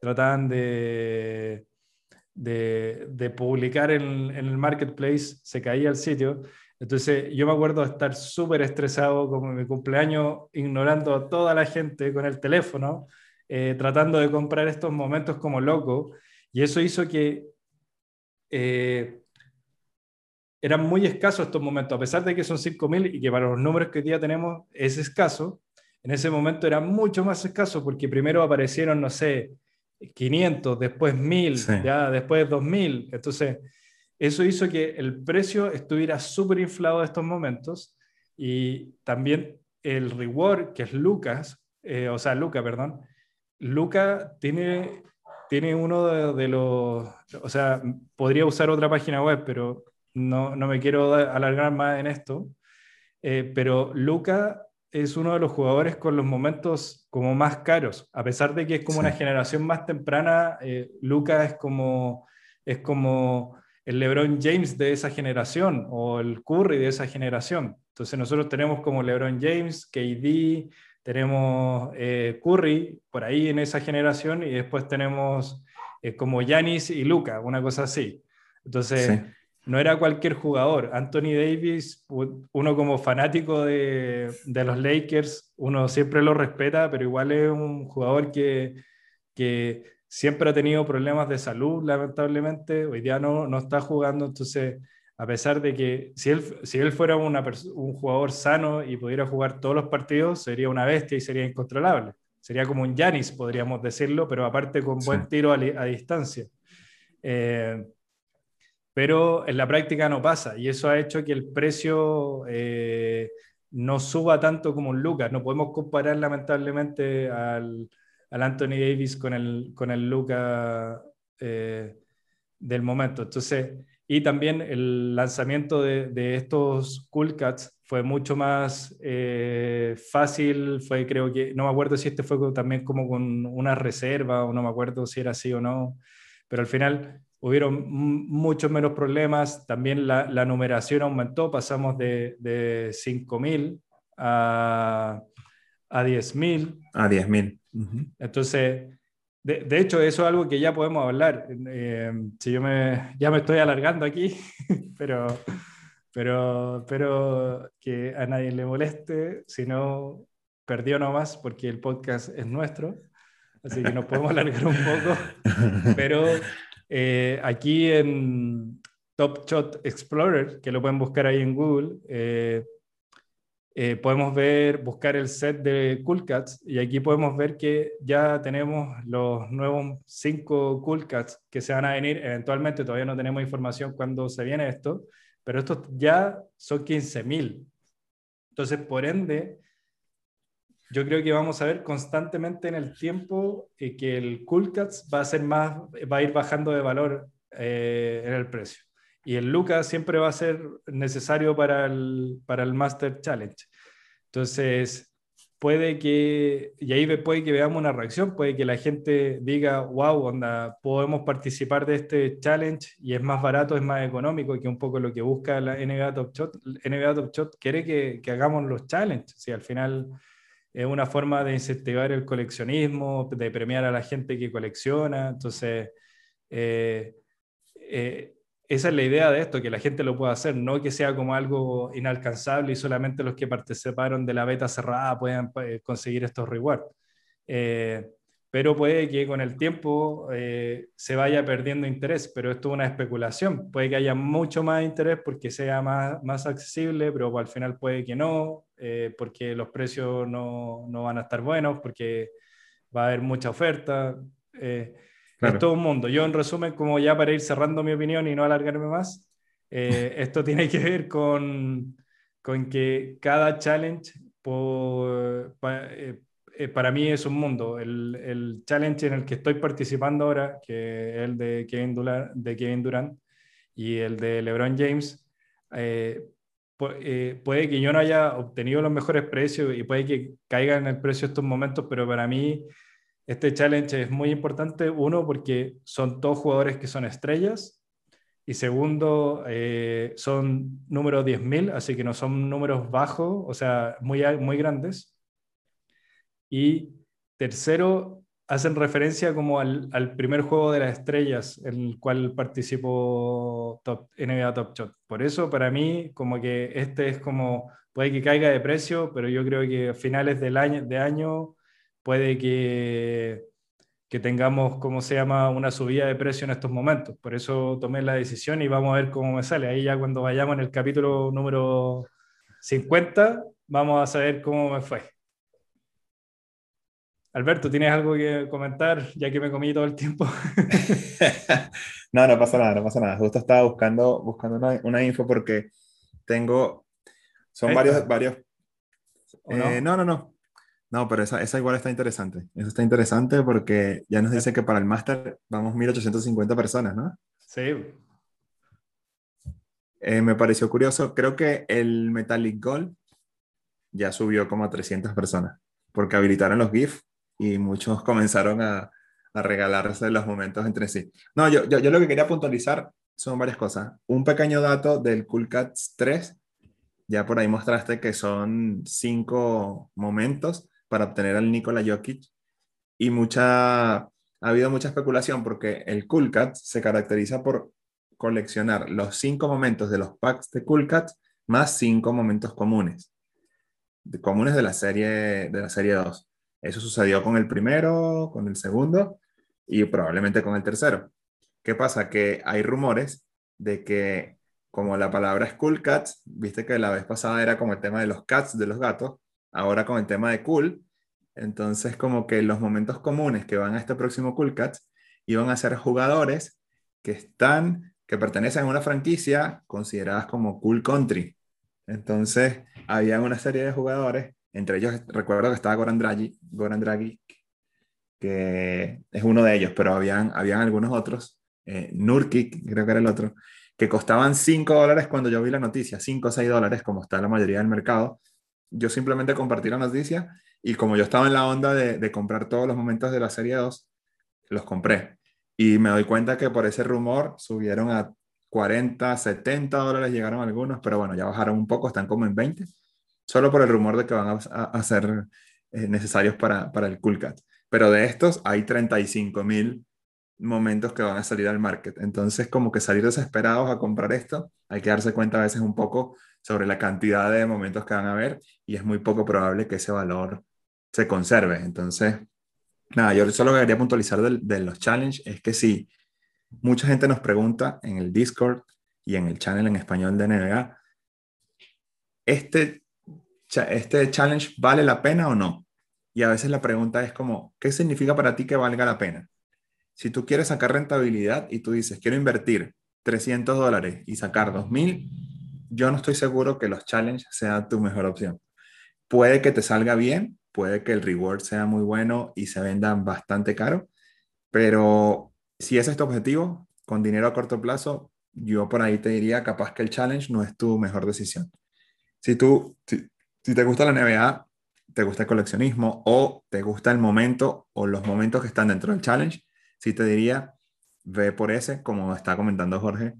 trataban de, de, de publicar en, en, el marketplace, se caía el sitio. Entonces yo me acuerdo de estar súper estresado como en mi cumpleaños, ignorando a toda la gente con el teléfono, eh, tratando de comprar estos momentos como loco. Y eso hizo que eh, eran muy escasos estos momentos, a pesar de que son 5.000 y que para los números que hoy día tenemos es escaso, en ese momento era mucho más escaso porque primero aparecieron, no sé, 500, después 1.000, ya después 2.000. Entonces, eso hizo que el precio estuviera súper inflado en estos momentos y también el reward, que es Lucas, eh, o sea, Luca, perdón, Luca tiene, tiene uno de, de, los, o sea, podría usar otra página web, pero no, no me quiero alargar más en esto, eh, pero Luca es uno de los jugadores con los momentos como más caros, a pesar de que es como una generación más temprana, eh, Luca es como, es como el LeBron James de esa generación o el Curry de esa generación. Entonces nosotros tenemos como LeBron James, KD, tenemos eh, Curry por ahí en esa generación y después tenemos como Yanis y Luca, una cosa así. Entonces, no era cualquier jugador. Anthony Davis, uno como fanático de, de, los Lakers, uno siempre lo respeta, pero igual es un jugador que, que siempre ha tenido problemas de salud, lamentablemente. Hoy día no, no está jugando, entonces, a pesar de que si él, si él fuera una un jugador sano y pudiera jugar todos los partidos, sería una bestia y sería incontrolable. Sería como un Yanis, podríamos decirlo, pero aparte con buen tiro a, a distancia. Eh, pero en la práctica no pasa y eso ha hecho que el precio eh, no suba tanto como un Lucas. No podemos comparar lamentablemente al, al Anthony Davis con el, con el Lucas eh, del momento. Entonces, y también el lanzamiento de, de estos Cool Cats fue mucho más eh, fácil, fue creo que, no me acuerdo si este fue también como con una reserva o no me acuerdo si era así o no, pero al final hubieron muchos menos problemas, también la, la numeración aumentó, pasamos de, de 5.000 a, a 10.000. A 10.000. Entonces, de, de, hecho, eso es algo que ya podemos hablar. Eh, si yo me, ya me estoy alargando aquí, <laughs> pero, pero, pero que a nadie le moleste, si no, perdió nomás porque el podcast es nuestro. Así que nos podemos alargar un poco, <laughs> pero eh, aquí en Top Shot Explorer, que lo pueden buscar ahí en Google, eh, eh, podemos ver, buscar el set de Cool Cats y aquí podemos ver que ya tenemos los nuevos cinco Cool Cats que se van a venir. Eventualmente todavía no tenemos información cuándo se viene esto, pero estos ya son 15.000. Entonces, por ende, yo creo que vamos a ver constantemente en el tiempo eh, que el Cool Cats va a, ser más, va a ir bajando de valor eh, en el precio y el Lucas siempre va a ser necesario para el, para el Master Challenge. Entonces, puede que, y ahí puede que veamos una reacción, puede que la gente diga, wow, onda, podemos participar de este challenge y es más barato, es más económico, que un poco lo que busca la NBA Top Shot. NBA Top Shot quiere que, que hagamos los challenges, si al final es una forma de incentivar el coleccionismo, de premiar a la gente que colecciona, entonces... Eh, eh, esa es la idea de esto, que la gente lo pueda hacer, no que sea como algo inalcanzable y solamente los que participaron de la beta cerrada puedan eh, conseguir estos rewards. Eh, pero puede que con el tiempo eh, se vaya perdiendo interés, pero esto es una especulación. Puede que haya mucho más interés porque sea más, más accesible, pero al final puede que no, porque los precios no, no, van a estar buenos, porque va a haber mucha oferta. Es todo un mundo. Yo, en resumen, como ya para ir cerrando mi opinión y no alargarme más, eh, <laughs> esto tiene que ver con, con que cada challenge eh, eh, para mí es un mundo. El, el, challenge en el que estoy participando ahora, que es el de Kevin, Durant, de Kevin Durant y el de LeBron James, puede que yo no haya obtenido los mejores precios y puede que caiga en el precio estos momentos, pero para mí este challenge es muy importante, uno, porque son dos jugadores que son estrellas, y segundo, eh, son números 10.000, así que no son números bajos, o sea, muy, muy grandes. Y tercero, hacen referencia como al, al, primer juego de las estrellas en el cual participó top, NBA Top Shot. Por eso, para mí, como que este es como, puede que caiga de precio, pero yo creo que a finales del año, de año puede que, que tengamos, ¿cómo se llama?, una subida de precio en estos momentos. Por eso tomé la decisión y vamos a ver cómo me sale. Ahí ya cuando vayamos en el capítulo número 50, vamos a saber cómo me fue. Alberto, ¿tienes algo que comentar ya que me comí todo el tiempo? <laughs> no, no pasa nada, no pasa nada. Justo estaba buscando, buscando una, una info porque tengo, son varios, varios... Eh, no, no, no. No, pero esa, esa igual está interesante. Eso está interesante porque ya nos dice que para el máster vamos 1850 personas, ¿no? Sí. Eh, me pareció curioso. Creo que el Metallic Gold ya subió como a 300 personas porque habilitaron los GIF y muchos comenzaron a, a regalarse los momentos entre sí. No, yo, yo, yo, lo que quería puntualizar son varias cosas. Un pequeño dato del Cool Cats 3. Ya por ahí mostraste que son cinco momentos para obtener al Nikola Jokic y mucha, ha habido mucha especulación porque el Cool Cat se caracteriza por coleccionar los cinco momentos de los packs de Cool Cat más cinco momentos comunes, de, comunes de la, serie, de la serie 2. Eso sucedió con el primero, con el segundo y probablemente con el tercero. ¿Qué pasa? Que hay rumores de que como la palabra es Cool Cats, viste que la vez pasada era como el tema de los cats, de los gatos, ahora con el tema de cool. Entonces, como que los momentos comunes que van a este próximo Cool Cats iban a ser jugadores que están, que pertenecen a una franquicia consideradas como Cool Country. Entonces, había una serie de jugadores, entre ellos recuerdo que estaba Goran Draghi, Goran Draghi que es uno de ellos, pero habían, habían algunos otros, eh, Nurkic, creo que era el otro, que costaban 5 dólares cuando yo vi la noticia, 5 o 6 dólares, como está la mayoría del mercado, yo simplemente compartí la noticia y como yo estaba en la onda de, comprar todos los momentos de la serie 2, los compré. Y me doy cuenta que por ese rumor subieron a 40, 70 dólares, llegaron algunos, pero bueno, ya bajaron un poco, están como en 20, solo por el rumor de que van a, ser eh, necesarios para, para el Cool Cat. Pero de estos hay 35 mil momentos que van a salir al market. Entonces, como que salir desesperados a comprar esto, hay que darse cuenta a veces un poco sobre la cantidad de momentos que van a haber y es muy poco probable que ese valor se conserve. Entonces, nada, yo solo quería puntualizar de, los challenges es que si mucha gente nos pregunta en el Discord y en el channel en español de NBA, este este challenge vale la pena o no. Y a veces la pregunta es como, ¿qué significa para ti que valga la pena? Si tú quieres sacar rentabilidad y tú dices, quiero invertir 300 dólares y sacar 2000, yo no estoy seguro que los challenges sean tu mejor opción. Puede que te salga bien, puede que el reward sea muy bueno y se vendan bastante caro, pero si ese es tu objetivo, con dinero a corto plazo, yo por ahí te diría capaz que el challenge no es tu mejor decisión. Si tú, si, te gusta la NBA, te gusta el coleccionismo o te gusta el momento o los momentos que están dentro del challenge, sí te diría, ve por ese, como está comentando Jorge,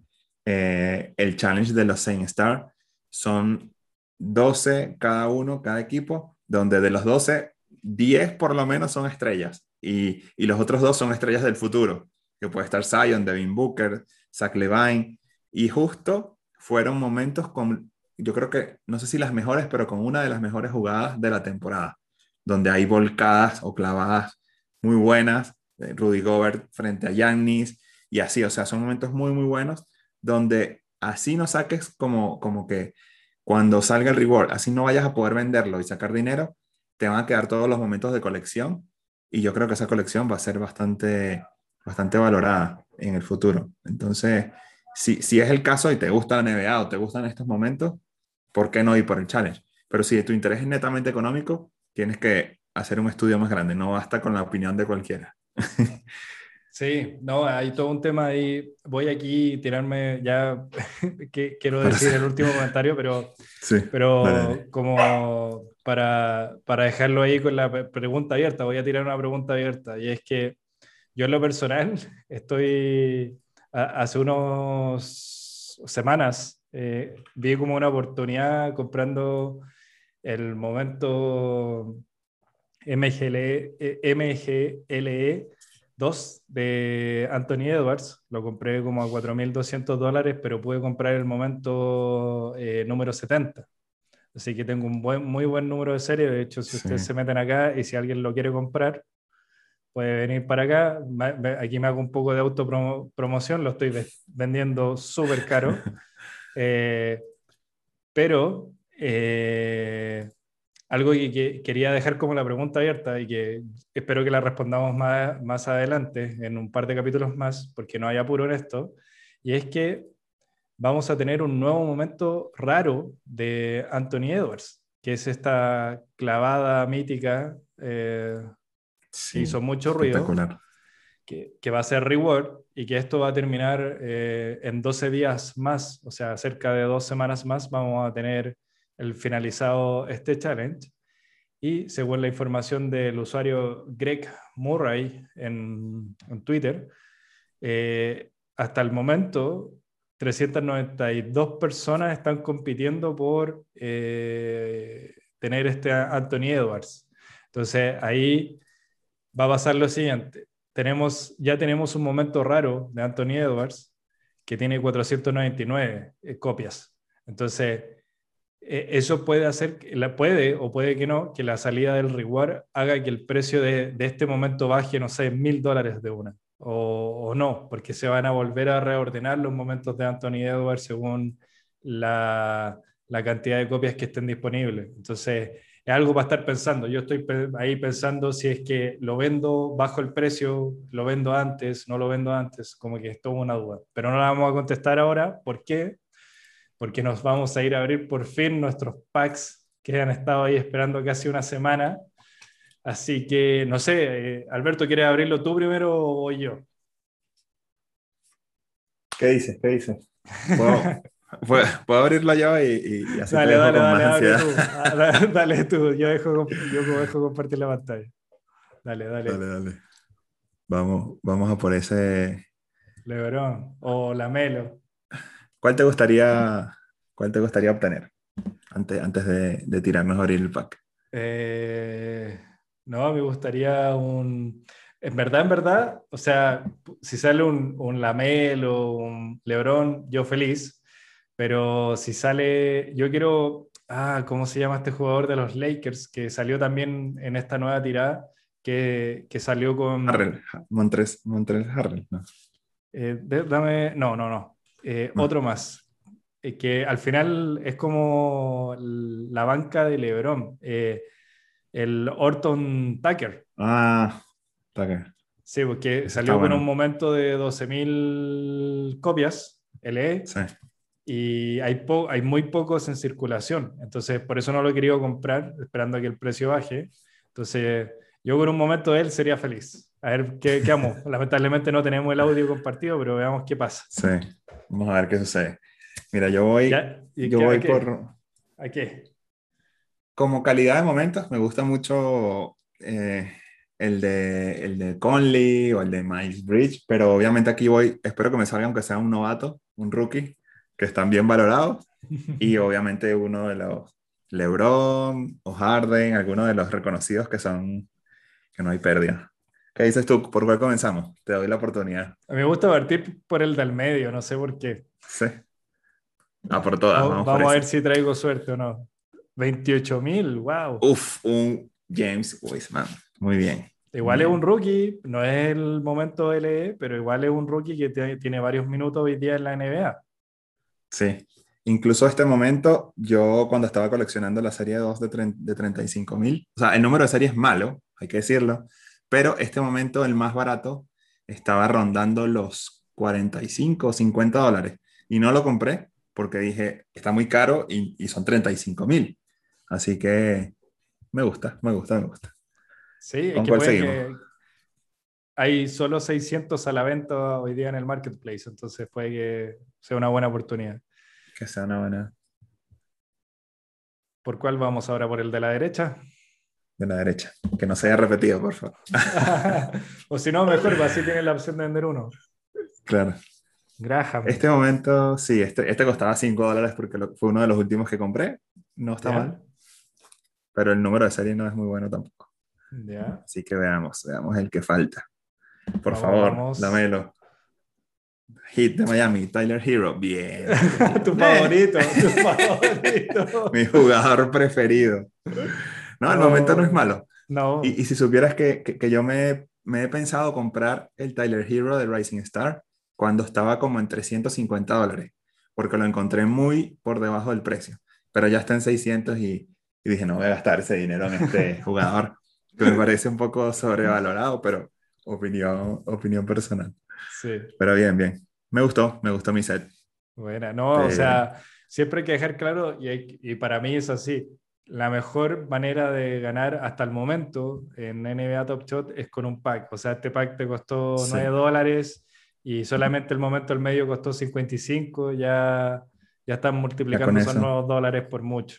eh, el challenge de los Saint Star. Son 12 cada uno, cada equipo, donde de los 12, 10 por lo menos son estrellas. Y, y los otros dos son estrellas del futuro, que puede estar Zion, Devin Booker, Zach Levine, y justo fueron momentos con, yo creo que, no sé si las mejores, pero con una de las mejores jugadas de la temporada, donde hay volcadas o clavadas muy buenas, Rudy Gobert frente a Giannis, y así, o sea, son momentos muy, muy buenos, donde así no saques como, como que cuando salga el reward, así no vayas a poder venderlo y sacar dinero, te van a quedar todos los momentos de colección, y yo creo que esa colección va a ser bastante, bastante valorada en el futuro. Entonces, si, si es el caso y te gusta la NBA o te gustan estos momentos, ¿por qué no ir por el challenge? Pero si tu interés es netamente económico, tienes que hacer un estudio más grande, no basta con la opinión de cualquiera. <laughs> Sí, no, hay todo un tema ahí. Voy aquí a tirarme ya, <laughs> que, quiero decir el último comentario, pero, sí, pero como para, para dejarlo ahí con la pregunta abierta, voy a tirar una pregunta abierta y es que yo en lo personal <laughs> estoy, hace unas semanas, eh, vi como una oportunidad comprando el momento MGLE, MGLE 2 de Anthony Edwards. Lo compré como a 4.200 dólares, pero pude comprar el momento eh, número 70. Así que tengo un buen, muy buen número de serie. De hecho, si ustedes se meten acá y si alguien lo quiere comprar, puede venir para acá. Aquí me hago un poco de autopromoción, lo estoy vendiendo súper caro. <laughs> Eh, pero eh, algo que, quería dejar como la pregunta abierta y que espero que la respondamos más, más adelante en un par de capítulos más, porque no hay apuro en esto, y es que vamos a tener un nuevo momento raro de Anthony Edwards, que es esta clavada mítica eh, hizo mucho ruido. Que, que, va a ser reward y que esto va a terminar eh, en 12 días más, o sea, cerca de dos semanas más, vamos a tener el finalizado este challenge. Y según la información del usuario Greg Murray en, Twitter, eh, hasta el momento 392 personas están compitiendo por eh, tener este Anthony Edwards. Entonces ahí va a pasar lo siguiente. Tenemos, ya tenemos un momento raro de Anthony Edwards que tiene 499 eh, copias. Entonces, eso puede hacer, la puede o puede que no, que la salida del reward haga que el precio de, de este momento baje, no sé, mil dólares de una. O, o, no, porque se van a volver a reordenar los momentos de Anthony Edwards según la, la cantidad de copias que estén disponibles. Entonces, es algo para estar pensando. Yo estoy ahí pensando si es que lo vendo bajo el precio, lo vendo antes, no lo vendo antes, como que es toda una duda. Pero no la vamos a contestar ahora. ¿Por qué? Porque nos vamos a ir a abrir por fin nuestros packs que han estado ahí esperando casi una semana. Así que, no sé, eh, Alberto, ¿quieres abrirlo tú primero o yo? ¿Qué dices? ¿Qué dices? <laughs> ¿Puedo, abrir la llave y, y así dale, dale, dale, dale, tú. Ah, <laughs> dale tú. Yo dejo, yo dejo compartir la pantalla. Dale, dale. Dale, dale. Vamos, vamos a por ese. Lebrón o Lamelo. ¿Cuál te gustaría, cuál te gustaría obtener antes, antes de, de tirarnos a abrir el pack? Eh, no, me gustaría un. En verdad, en verdad, o sea, si sale un, un Lamelo, un Lebrón, yo feliz pero si sale, yo quiero, ah, ¿cómo se llama este jugador de los Lakers que salió también en esta nueva tirada? Que, que salió con... Harrell, Montres, Montres Harrell, ¿no? Eh, dame, no, no, no, eh, Otro más. eh, que al final es como la banca de LeBron, eh, el Orton Tucker. Ah, Tucker. Sí, porque salió con un momento de 12.000 copias, LE, sí. y hay, hay muy pocos en circulación. Entonces, por eso no lo he querido comprar, esperando a que el precio baje. Entonces, yo por un momento de él sería feliz. A ver qué, qué amo. <laughs> Lamentablemente no tenemos el audio compartido, pero veamos qué pasa. Sí, vamos a ver qué sucede. Mira, yo voy, yo voy por... ¿A qué? Como calidad de momentos, me gusta mucho eh, el, de, el de Conley o el de Miles Bridge, pero obviamente aquí voy, espero que me salga aunque sea un novato, un rookie, que están bien valorados, y <laughs> obviamente uno de los LeBron o Harden, algunos de los reconocidos que son, que no hay pérdida. ¿Qué dices tú? ¿Por cuál comenzamos? Te doy la oportunidad. A mí me gusta partir por el del medio, no sé por qué. Sí. Ah, por todas. Vamos, vamos a ver si traigo suerte o no. 28 mil, wow. Uf, un James Wiseman. Muy bien. Igual es un rookie, no es el momento LE, pero igual es un rookie que tiene varios minutos hoy día en la NBA. Sí. Incluso este momento, yo cuando estaba coleccionando la serie 2 de, de 35 mil, o sea, el número de series es malo, hay que decirlo, pero este momento, el más barato, estaba rondando los 45 o 50 dólares. Y no lo compré porque dije, está muy caro y, y son 35 mil. Así que me gusta, me gusta, me gusta. Sí, es que, hay solo 600 a la venta hoy día en el marketplace, entonces puede que sea una buena oportunidad. Que sea una buena. ¿Por cuál vamos ahora? ¿Por el de la derecha? De la derecha. Que no se haya repetido, por favor. <laughs> o si no, mejor, pues, así tienen la opción de vender uno. Claro. Graham. Este momento, sí, este, este costaba 5 dólares porque fue uno de los últimos que compré. No está mal. Pero el número de serie no es muy bueno tampoco. Así que veamos, veamos el que falta. Por favor, dámelo. Hit de Miami, Tyler Hero. Bien. <laughs> tu favorito, tu <laughs> favorito. Mi jugador preferido. No, el momento no es malo. No. Y, si supieras que, que, yo me, me, he pensado comprar el Tyler Hero de Rising Star cuando estaba como en 350 dólares, porque lo encontré muy por debajo del precio, pero ya está en 600 y, y dije, no voy a gastar ese dinero en este <laughs> jugador, que me parece un poco sobrevalorado, pero opinión, opinión personal. Sí. Pero bien, bien. Me gustó, me gustó mi set. Buena, no, o sea, siempre hay que dejar claro, y, y para mí es así, la mejor manera de ganar hasta el momento en NBA Top Shot es con un pack. O sea, este pack te costó 9 dólares y solamente el momento del medio costó 55, ya, ya están multiplicando esos nuevos dólares por mucho.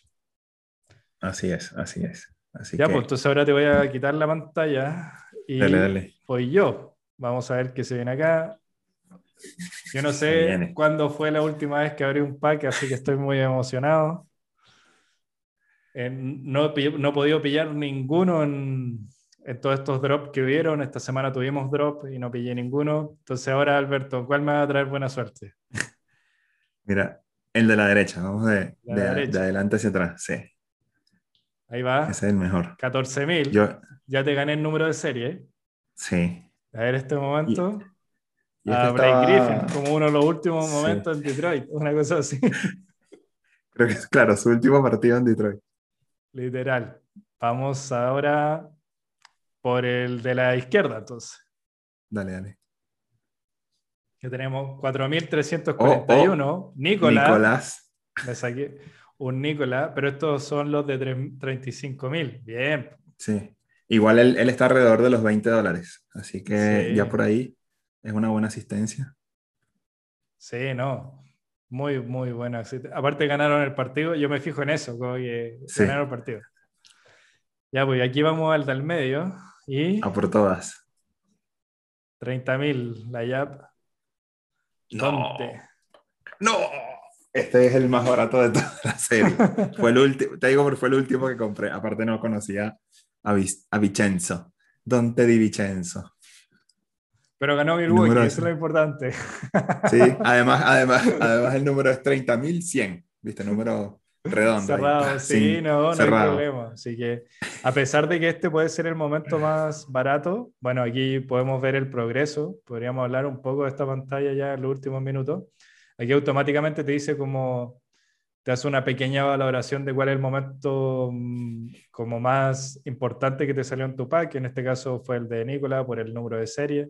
Así es, así es. Así ya, pues entonces ahora te voy a quitar la pantalla y dale, dale. voy yo. Vamos a ver qué se viene acá. Yo no sé cuándo fue la última vez que abrí un pack, así que estoy muy emocionado. Eh, no, no he podido pillar ninguno en, todos estos drops que hubieron. Esta semana tuvimos drop y no pillé ninguno. Entonces ahora, Alberto, ¿cuál me va a traer buena suerte? Mira, el de la derecha, vamos de, de, adelante hacia atrás, sí. Ahí va. Ese es el mejor. 14.000. Yo... Ya te gané el número de serie. Sí. A ver este momento. Y, a este Blake Griffin, como uno de los últimos momentos en Detroit, una cosa así. <laughs> Creo que es claro, su último partido en Detroit. Literal. Vamos ahora por el de la izquierda, entonces. Dale, dale. Que tenemos 4.341. Nicolás. Nicolás. saqué un Nicolás, pero estos son los de 35.000. Bien. Sí. Igual él, está alrededor de los 20 dólares. Así que ya por ahí es una buena asistencia. Sí, no. Muy, muy buena. Aparte ganaron el partido, yo me fijo en eso, que ganaron el partido. Ya, pues aquí vamos al del medio. Y... A por todas. 30.000, la YAP. No. No. Este es el más barato de toda la serie. <laughs> fue el último, te digo porque fue el último que compré. Aparte no conocía a, a Vicenzo. Dante di Vicenzo. Pero ganó Milwaukee, eso es lo importante. Sí, además, además, además el número es 30.100, ¿viste? Número redondo. Cerrado, sí, no, no hay problema. Así que, a pesar de que este puede ser el momento más barato, bueno, aquí podemos ver el progreso. Podríamos hablar un poco de esta pantalla ya en los últimos minutos. aquí automáticamente te dice como, te hace una pequeña valoración de cuál es el momento mm, como más importante que te salió en tu pack, en este caso fue el de Nicola por el número de serie.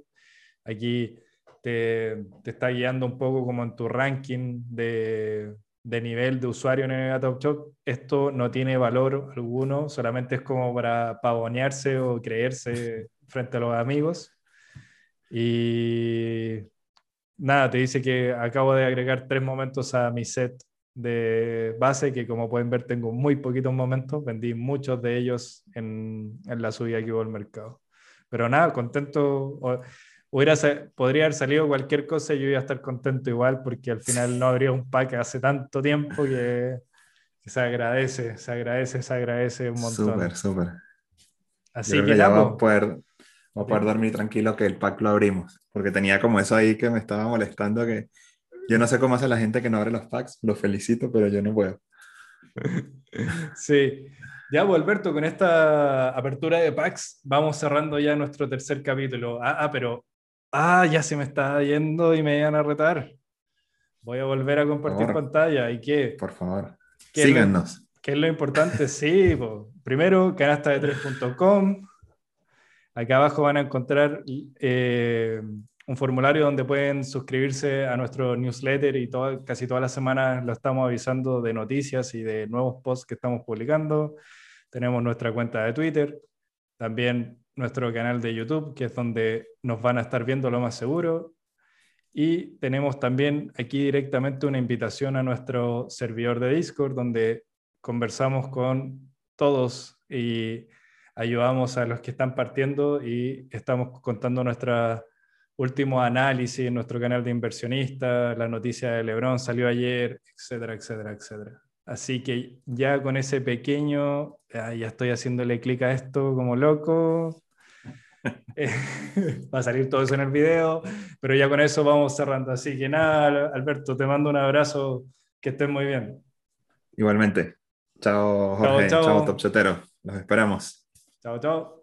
Aquí te, te está guiando un poco como en tu ranking de, de nivel de usuario en el Top Shop, esto no tiene valor alguno, solamente es como para pavonearse o creerse <laughs> frente a los amigos. Y nada, te dice que acabo de agregar tres momentos a mi set de base, que como pueden ver tengo muy poquitos momentos, vendí muchos de ellos en, en la subida que hubo al mercado. Pero nada, contento hubiera, podría haber salido cualquier cosa y yo iba a estar contento igual porque al final no habría un pack hace tanto tiempo que, se agradece, se agradece, se agradece un montón. Súper, súper. Así que, ya vamos a poder, a poder dormir tranquilo que el pack lo abrimos, porque tenía como eso ahí que me estaba molestando que yo no sé cómo hace la gente que no abre los packs, los felicito, pero yo no puedo. <laughs> Sí, ya, pues Alberto, con esta apertura de packs vamos cerrando ya nuestro tercer capítulo. Ah, ah pero Ah, ya se me está yendo y me iban a retar. Voy a volver a compartir pantalla. ¿Y qué? Por favor, síganos. ¿Qué es lo importante? <laughs> sí, primero, canasta de 3.com. Acá abajo van a encontrar eh, un formulario donde pueden suscribirse a nuestro newsletter y casi todas las semanas lo estamos avisando de noticias y de nuevos posts que estamos publicando. Tenemos nuestra cuenta de Twitter. También nuestro canal de YouTube, que es donde nos van a estar viendo lo más seguro. Y tenemos también aquí directamente una invitación a nuestro servidor de Discord, donde conversamos con todos y ayudamos a los que están partiendo y estamos contando nuestro último análisis en nuestro canal de inversionistas, la noticia de Lebron salió ayer, etcétera, etcétera, etcétera. Así que ya con ese pequeño, ya estoy haciéndole clic a esto como loco. <laughs> va a salir todo eso en el video, pero ya con eso vamos cerrando. Así que nada, Alberto, te mando un abrazo, que estés muy bien. Igualmente. Chao, Jorge. Chao, chao. Los esperamos. Chao, chao.